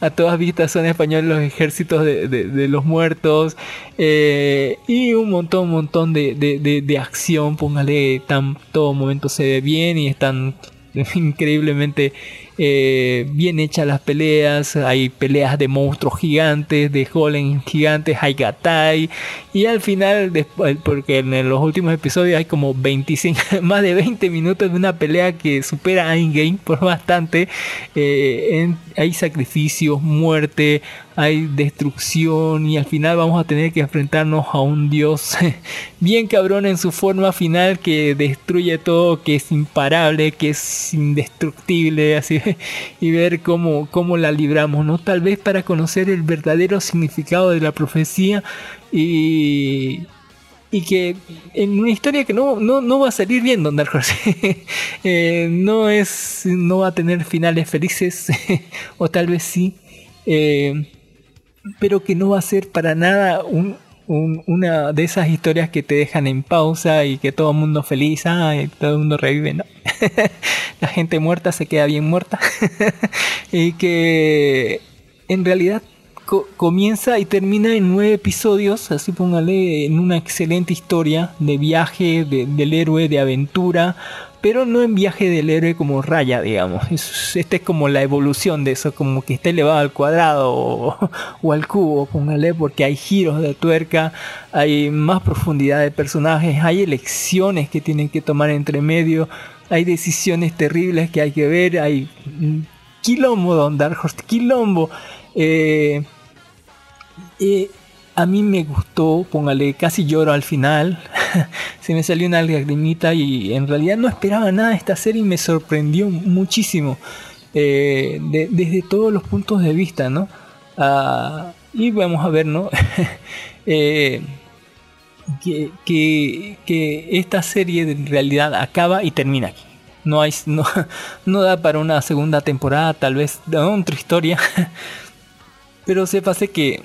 [SPEAKER 6] a todas vistas son españoles los ejércitos de, de- los muertos eh, y un montón, montón de- de acción, póngale, tan, todo momento se ve bien y están increíblemente eh, bien hechas las peleas, hay peleas de monstruos gigantes, de golem gigantes, hay gatai y al final, después, porque en los últimos episodios hay como 25, más de 20 minutos de una pelea que supera a Endgame por bastante, eh, en- hay sacrificios, muerte, hay destrucción y al final vamos a tener que enfrentarnos a un dios bien cabrón en su forma final que destruye todo, que es imparable, que es indestructible, así y ver cómo, cómo la libramos, ¿no? Tal vez para conocer el verdadero significado de la profecía y y que en una historia que no, no, no va a salir bien Don Dark Eh, no es no va a tener finales felices o tal vez sí eh, pero que no va a ser para nada un- un- una de esas historias que te dejan en pausa y que todo el mundo feliz, ah, y todo el mundo revive, ¿no? La gente muerta se queda bien muerta. y que en realidad co- comienza y termina en nueve episodios, así póngale, en una excelente historia de viaje de- del héroe, de aventura, pero no en viaje del héroe como raya, digamos. Es, esta es como la evolución de eso, como que está elevado al cuadrado o, al cubo, póngale, porque hay giros de tuerca, hay más profundidad de personajes, hay elecciones que tienen que tomar entre medio, hay decisiones terribles que hay que ver, hay mm, quilombo, Don Dark quilombo. Eh, eh, a mí me gustó, póngale, casi lloro al final. Se me salió una lagrimita y en realidad no esperaba nada de esta serie y me sorprendió muchísimo. eh, de- desde todos los puntos de vista, ¿no? Ah, y vamos a ver, ¿no? Eh, que, esta serie en realidad acaba y termina aquí. No da para una segunda temporada, tal vez da otra historia. Pero sépase que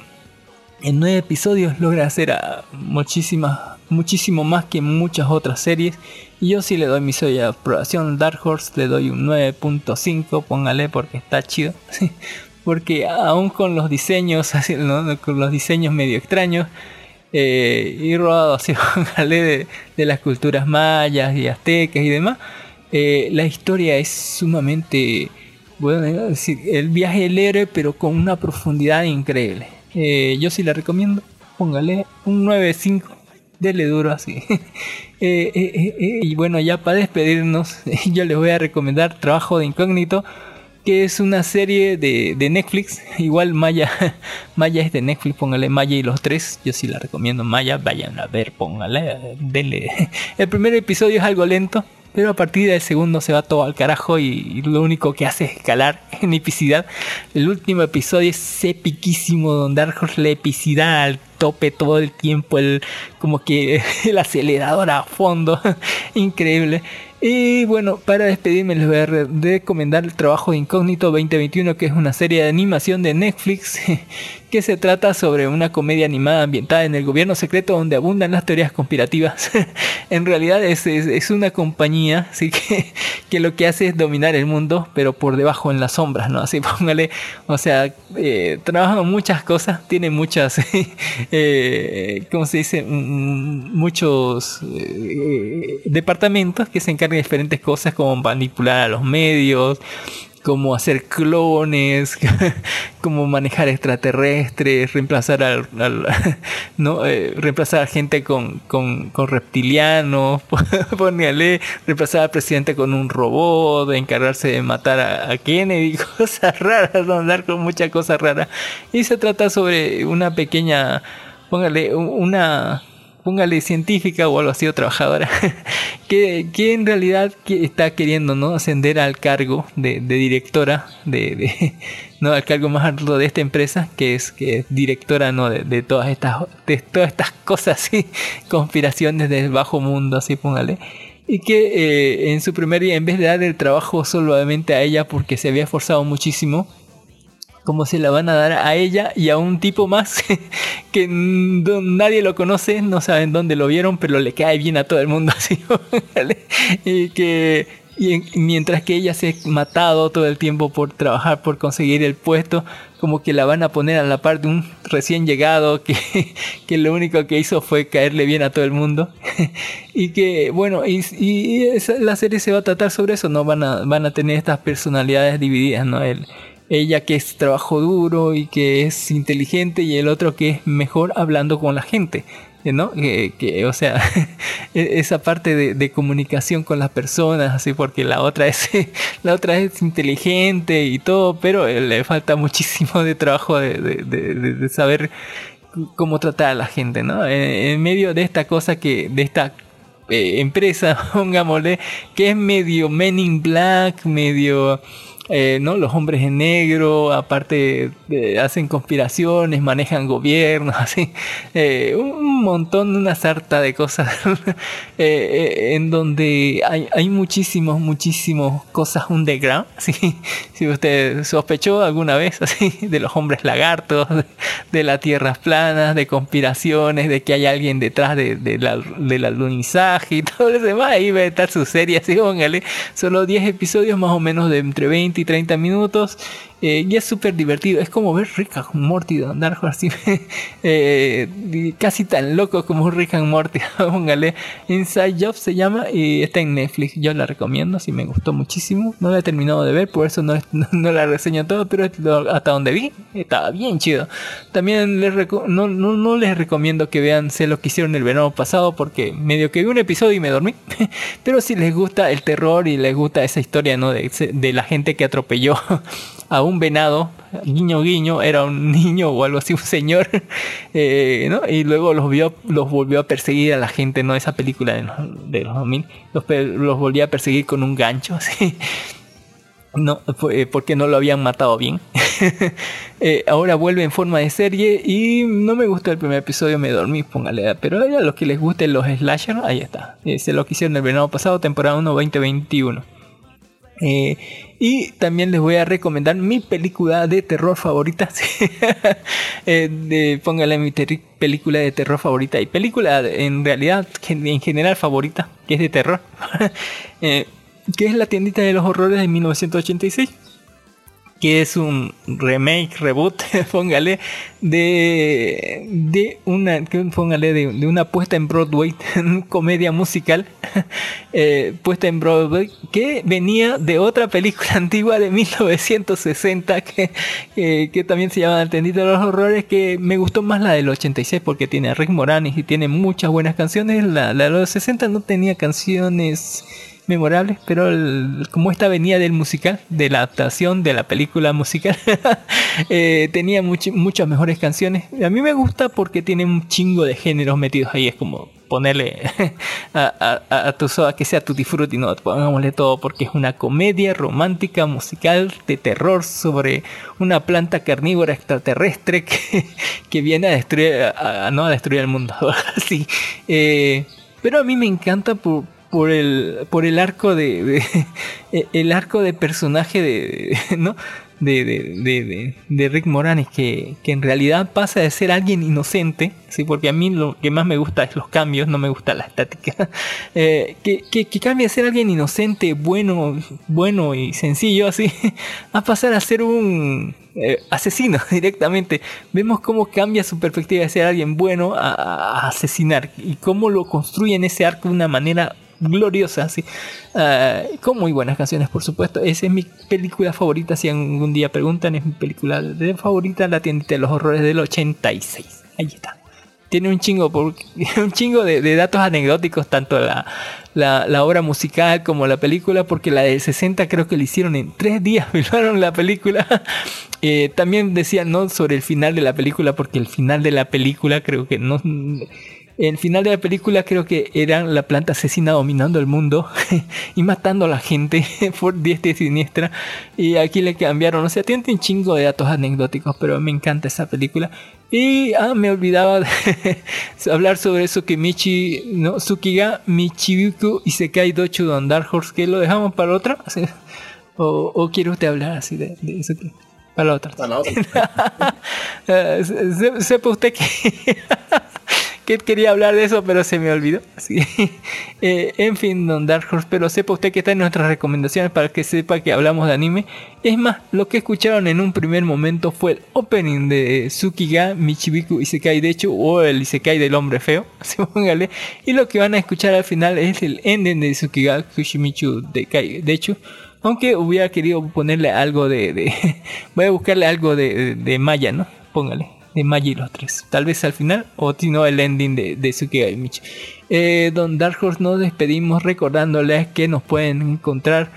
[SPEAKER 6] en nueve episodios logra hacer a muchísimas, muchísimo más que muchas otras series. Y yo sí le doy mi sello de aprobación. Dark Horse le doy un 9.5, póngale porque está chido. porque aún con los diseños, así, ¿no? con los diseños medio extraños, eh, y robado así, póngale, de, las culturas mayas y aztecas y demás, eh, la historia es sumamente, bueno, decir, el viaje del héroe, pero con una profundidad increíble. Eh, yo sí la recomiendo, póngale un 9.5, dele duro así. Eh, eh, eh, y bueno, ya para despedirnos, yo les voy a recomendar Trabajo de Incógnito, que es una serie de, de Netflix. Igual Maya, Maya es de Netflix, póngale Maya y los tres. Yo sí la recomiendo Maya, vayan a ver, póngale, denle. El primer episodio es algo lento, pero a partir del segundo se va todo al carajo y, lo único que hace es escalar en epicidad. El último episodio es epiquísimo, donde Dark Horse la epicidad al tope todo el tiempo, el como que el acelerador a fondo, increíble. Y bueno, para despedirme les voy a re- recomendar el trabajo de Incógnito 2021, que es una serie de animación de Netflix que se trata sobre una comedia animada ambientada en el gobierno secreto donde abundan las teorías conspirativas. en realidad es, es- una compañía así que, que lo que hace es dominar el mundo, pero por debajo en las sombras, ¿no? Así póngale, o sea, eh, trabajan muchas cosas, tiene muchas, eh, ¿cómo se dice? Mm, Muchos eh, departamentos que se encargan de diferentes cosas como manipular a los medios, como hacer clones, como manejar extraterrestres, reemplazar al, al- no Eh, reemplazar a gente con, con, con reptilianos, póngale, reemplazar al presidente con un robot, encargarse de matar a, a Kennedy, cosas raras, andar con muchas cosas raras. Y se trata sobre una pequeña, póngale, una póngale científica o algo así o trabajadora que, que en realidad está queriendo no ascender al cargo de, de directora de, de- no al cargo más alto de esta empresa que es que es directora no de, de todas estas de todas estas cosas así conspiraciones del bajo mundo así póngale. Y que eh, en su primer día en vez de dar el trabajo solamente a ella porque se había esforzado muchísimo como se la van a dar a ella y a un tipo más que nadie lo conoce, no saben dónde lo vieron, pero le cae bien a todo el mundo así. y que y en- mientras que ella se ha matado todo el tiempo por trabajar, por conseguir el puesto, como que la van a poner a la par de un recién llegado que, que lo único que hizo fue caerle bien a todo el mundo. y que, bueno, y, y la serie se va a tratar sobre eso, ¿no? Van a, van a tener estas personalidades divididas, ¿no? Ella que es trabajo duro y que es inteligente y el otro que es mejor hablando con la gente. ¿no? Que, o sea, e- esa parte de, comunicación con las personas, así porque la otra es la otra es inteligente y todo, pero eh, le falta muchísimo de trabajo de, saber cómo tratar a la gente, ¿no? En, en medio de esta cosa que, de esta eh, empresa, pongámosle, que es medio Men in Black, medio eh, ¿no? Los hombres en negro, aparte eh, hacen conspiraciones, manejan gobiernos, así, eh, un montón, una sarta de cosas eh, eh, en donde hay, hay muchísimos, muchísimos cosas underground, ¿sí? si usted sospechó alguna vez así de los hombres lagartos, de, de las tierras planas, de conspiraciones, de que hay alguien detrás de, de la, del alunizaje y todo lo demás, ahí va a estar su serie, así póngale, solo 10 episodios más o menos de entre 20 y 30 minutos. Eh, y es súper divertido, es como ver Rick and Morty de Horse, así, eh, casi tan loco como Rick and Morty, póngale. Inside Job se llama y está en Netflix. Yo la recomiendo, sí me gustó muchísimo. No la he terminado de ver, por eso no, no, la reseño todo, pero hasta donde vi estaba bien chido. También no, no, no les recomiendo que vean Sé lo que hicieron el verano pasado, porque medio que vi un episodio y me dormí. pero si les gusta el terror y les gusta esa historia ¿no? de, de la gente que atropelló a un venado, guiño guiño, era un niño o algo así, un señor, eh, ¿no? Y luego los vio, los volvió a perseguir a la gente, ¿no? Esa película de los, de los 2000, los, los volvió a perseguir con un gancho, así. No, eh, porque no lo habían matado bien. Eh, ahora vuelve en forma de serie y no me gustó el primer episodio, me dormí, póngale. Pero a los que les gusten los slasher, ahí está. Ese lo que hicieron el verano pasado, temporada 1 2021. Eh, y también les voy a recomendar mi película de terror favorita. Eh, póngale mi película de terror favorita. Y película en realidad en general favorita, que es de terror. Eh, que es La tiendita de los horrores de 1986 que es un remake, reboot, póngale, de, de una, póngale, de, de una puesta en Broadway, comedia musical, eh, puesta en Broadway, que venía de otra película antigua de 1960, que, que, también se llama El Tendido de los Horrores, que me gustó más la del 86 porque tiene a Rick Moranis y tiene muchas buenas canciones, la de los 60 no tenía canciones memorables, pero el- como esta venía del musical, de la adaptación de la película musical, eh, tenía much- muchas mejores canciones. A mí me gusta porque tiene un chingo de géneros metidos ahí, es como ponerle a, a, tu soda que sea tutti frutti, no, pongámosle todo porque es una comedia romántica musical de terror sobre una planta carnívora extraterrestre que, que viene a destruir, a, a- no a destruir el mundo, así. Eh, pero a mí me encanta por, por el por el arco de, de- el arco de personaje de no de, de, de, Rick Moranis que, que en realidad pasa de ser alguien inocente sí porque a mí lo que más me gusta es los cambios no me gusta la estática eh, que, que, que cambia de ser alguien inocente bueno bueno y sencillo así a pasar a ser un eh, asesino directamente. Vemos cómo cambia su perspectiva de ser alguien bueno a, asesinar y cómo lo construyen ese arco de una manera gloriosa, así. Ah, con muy buenas canciones, por supuesto. Esa es mi película favorita. Si algún día preguntan, es mi película de favorita, La tiendita de los horrores del 86. Ahí está tiene un chingo, por- un chingo de, datos anecdóticos, tanto la obra musical como la película, porque la del 60 creo que la hicieron en tres días, filmaron la película. Eh, también decían no sobre el final de la película, porque el final de la película creo que no... El final de la película creo que era la planta asesina dominando el mundo y matando a la gente por diestra y siniestra. Y aquí le cambiaron, o sea, tiene un chingo de datos anecdóticos, pero me encanta esa película. Y ah, me olvidaba de hablar sobre Tsukimichi, no, Tsukiga Michibuku y Sekai Dochu Don Dark Horse, que lo dejamos para otra. O, o quiere usted hablar así de, de eso? que- Para la otra.
[SPEAKER 7] A la otra.
[SPEAKER 6] Se- sepa usted que, que quería hablar de eso, pero se me olvidó. Así, eh, en fin, Don Dark Horse, pero sepa usted que está en nuestras recomendaciones para que sepa que hablamos de anime. Es más, lo que escucharon en un primer momento fue el opening de Tsukiga Michibiku Isekai, de hecho, o el Isekai del hombre feo, así póngale. Y lo que van a escuchar al final es el ending de Tsukiga Kushimichu de Kai, de hecho. Aunque hubiera querido ponerle algo de... de voy a buscarle algo de, de Maya, ¿no? Póngale de Magi los tres. Tal vez al final o si no el ending de, de Tsukiga Michi. Eh, don Dark Horse nos despedimos recordándoles que nos pueden encontrar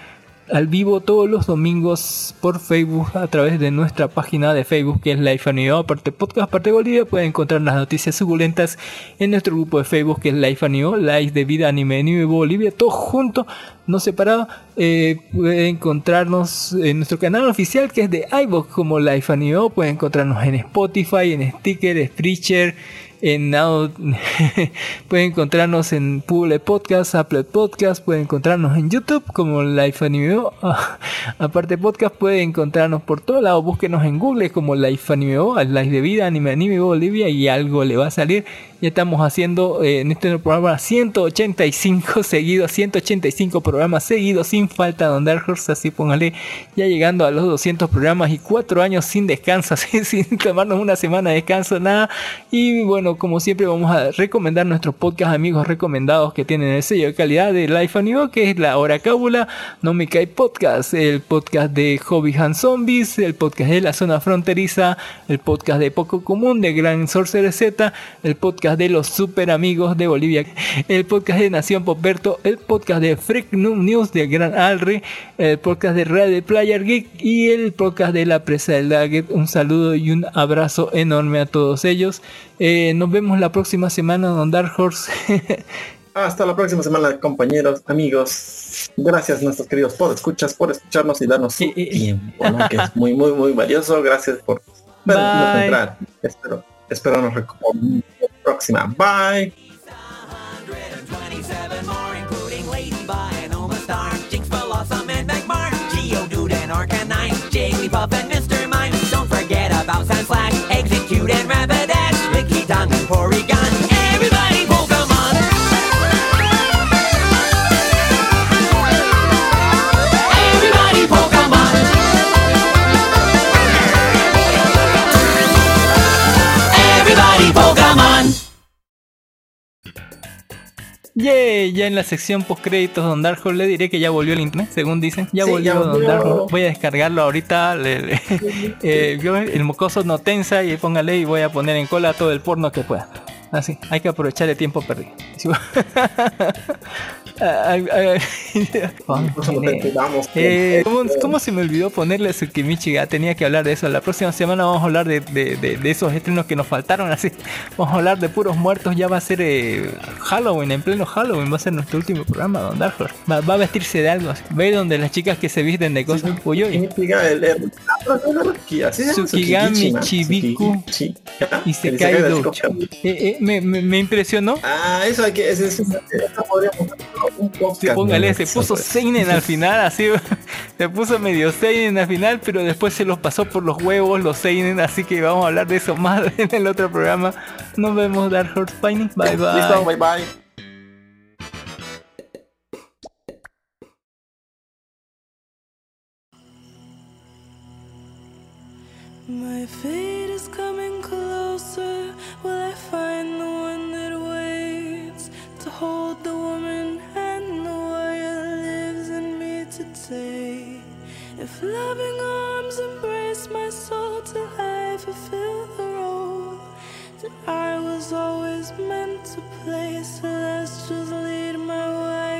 [SPEAKER 6] al vivo todos los domingos por Facebook a través de nuestra página de Facebook que es Anime aparte podcast aparte Bolivia pueden encontrar las noticias suculentas en nuestro grupo de Facebook que es Life Anime Life de Vida Anime Anime Bolivia todo junto no separado. Eh, pueden encontrarnos en nuestro canal oficial que es de iVoox como Anime pueden encontrarnos en Spotify en Sticker Spreacher en Now pueden encontrarnos en Google Podcast, Apple Podcast, pueden encontrarnos en YouTube como Life Anime. Aparte podcast pueden encontrarnos por todos lados, búsquenos en Google como Life Anime, Life de Vida, Anime Anime Bolivia y algo le va a salir. Ya estamos haciendo eh, en este programa 185 seguidos, 185 programas seguidos sin falta Don Dark Horse, así póngale ya llegando a los 200 programas y 4 años sin descanso, sin tomarnos una semana de descanso, nada. Y bueno, como siempre vamos a recomendar nuestros podcast amigos recomendados que tienen el sello de calidad de Life Anime, que es la Hora Cábula, No Me Cae Podcast, el podcast de Hobby Han Zombies, el podcast de la zona fronteriza, el podcast de Poco Común de Gran Sorcerer Z, el podcast de los super amigos de Bolivia, el podcast de Nación Poperto, el podcast de Freak News de Gran Alre, el podcast de Radio Player Geek y el podcast de La Presa del Daggett. Un saludo y un abrazo enorme a todos ellos. Eh, nos vemos la próxima semana, Don Dark Horse.
[SPEAKER 7] Hasta la próxima semana, compañeros, amigos. Gracias nuestros queridos por escuchas, por escucharnos y darnos su tiempo, ¿no? que es muy, muy, muy valioso. Gracias por vernos entrar. Espero, espero nos recuperemos próxima. Bye. Don't forget about Sunflash, Execute and Rapidash,
[SPEAKER 6] Yeah, ya en la sección post créditos Don Dark Horse le diré que ya volvió el internet, según dicen. Ya
[SPEAKER 7] Sí,
[SPEAKER 6] volvió
[SPEAKER 7] ya
[SPEAKER 6] Don
[SPEAKER 7] volvió.
[SPEAKER 6] Dark Horse. Voy a descargarlo ahorita. le- le- eh, el mocoso no tensa y póngale y voy a poner en cola todo el porno que pueda. Así, hay que aprovechar el tiempo perdido. Eh, ¿cómo, cómo se me olvidó ponerle Tsukimichiga? Tenía que hablar de eso. La próxima semana vamos a hablar de, de- de- de esos estrenos que nos faltaron. Así, vamos a hablar de puros muertos. Ya va a ser eh, Halloween, en pleno Halloween. Va a ser nuestro último programa, Don Dark Horse. Va, va a vestirse de algo. así. Ve donde las chicas que se visten de cosas. Uy, uy.
[SPEAKER 7] Significa el el- así se llama,
[SPEAKER 6] Tsukigami Chibiku Y se cae me, me- me impresionó.
[SPEAKER 7] Ah, eso hay que, eso podríamos hacer un podcast.
[SPEAKER 6] Sí, póngale, se puso. Seinen al final, así, se puso medio Seinen al final, pero después se los pasó por los huevos los Seinen, así que vamos a hablar de eso más en el otro programa. Nos vemos, Dark Horse. Bye bye.
[SPEAKER 7] Listo, bye bye.
[SPEAKER 8] My fate is coming closer. Will I find the one that waits to hold the woman and the warrior lives in me today? If loving arms embrace my soul till I fulfill the role that I was always meant to play, just lead my way.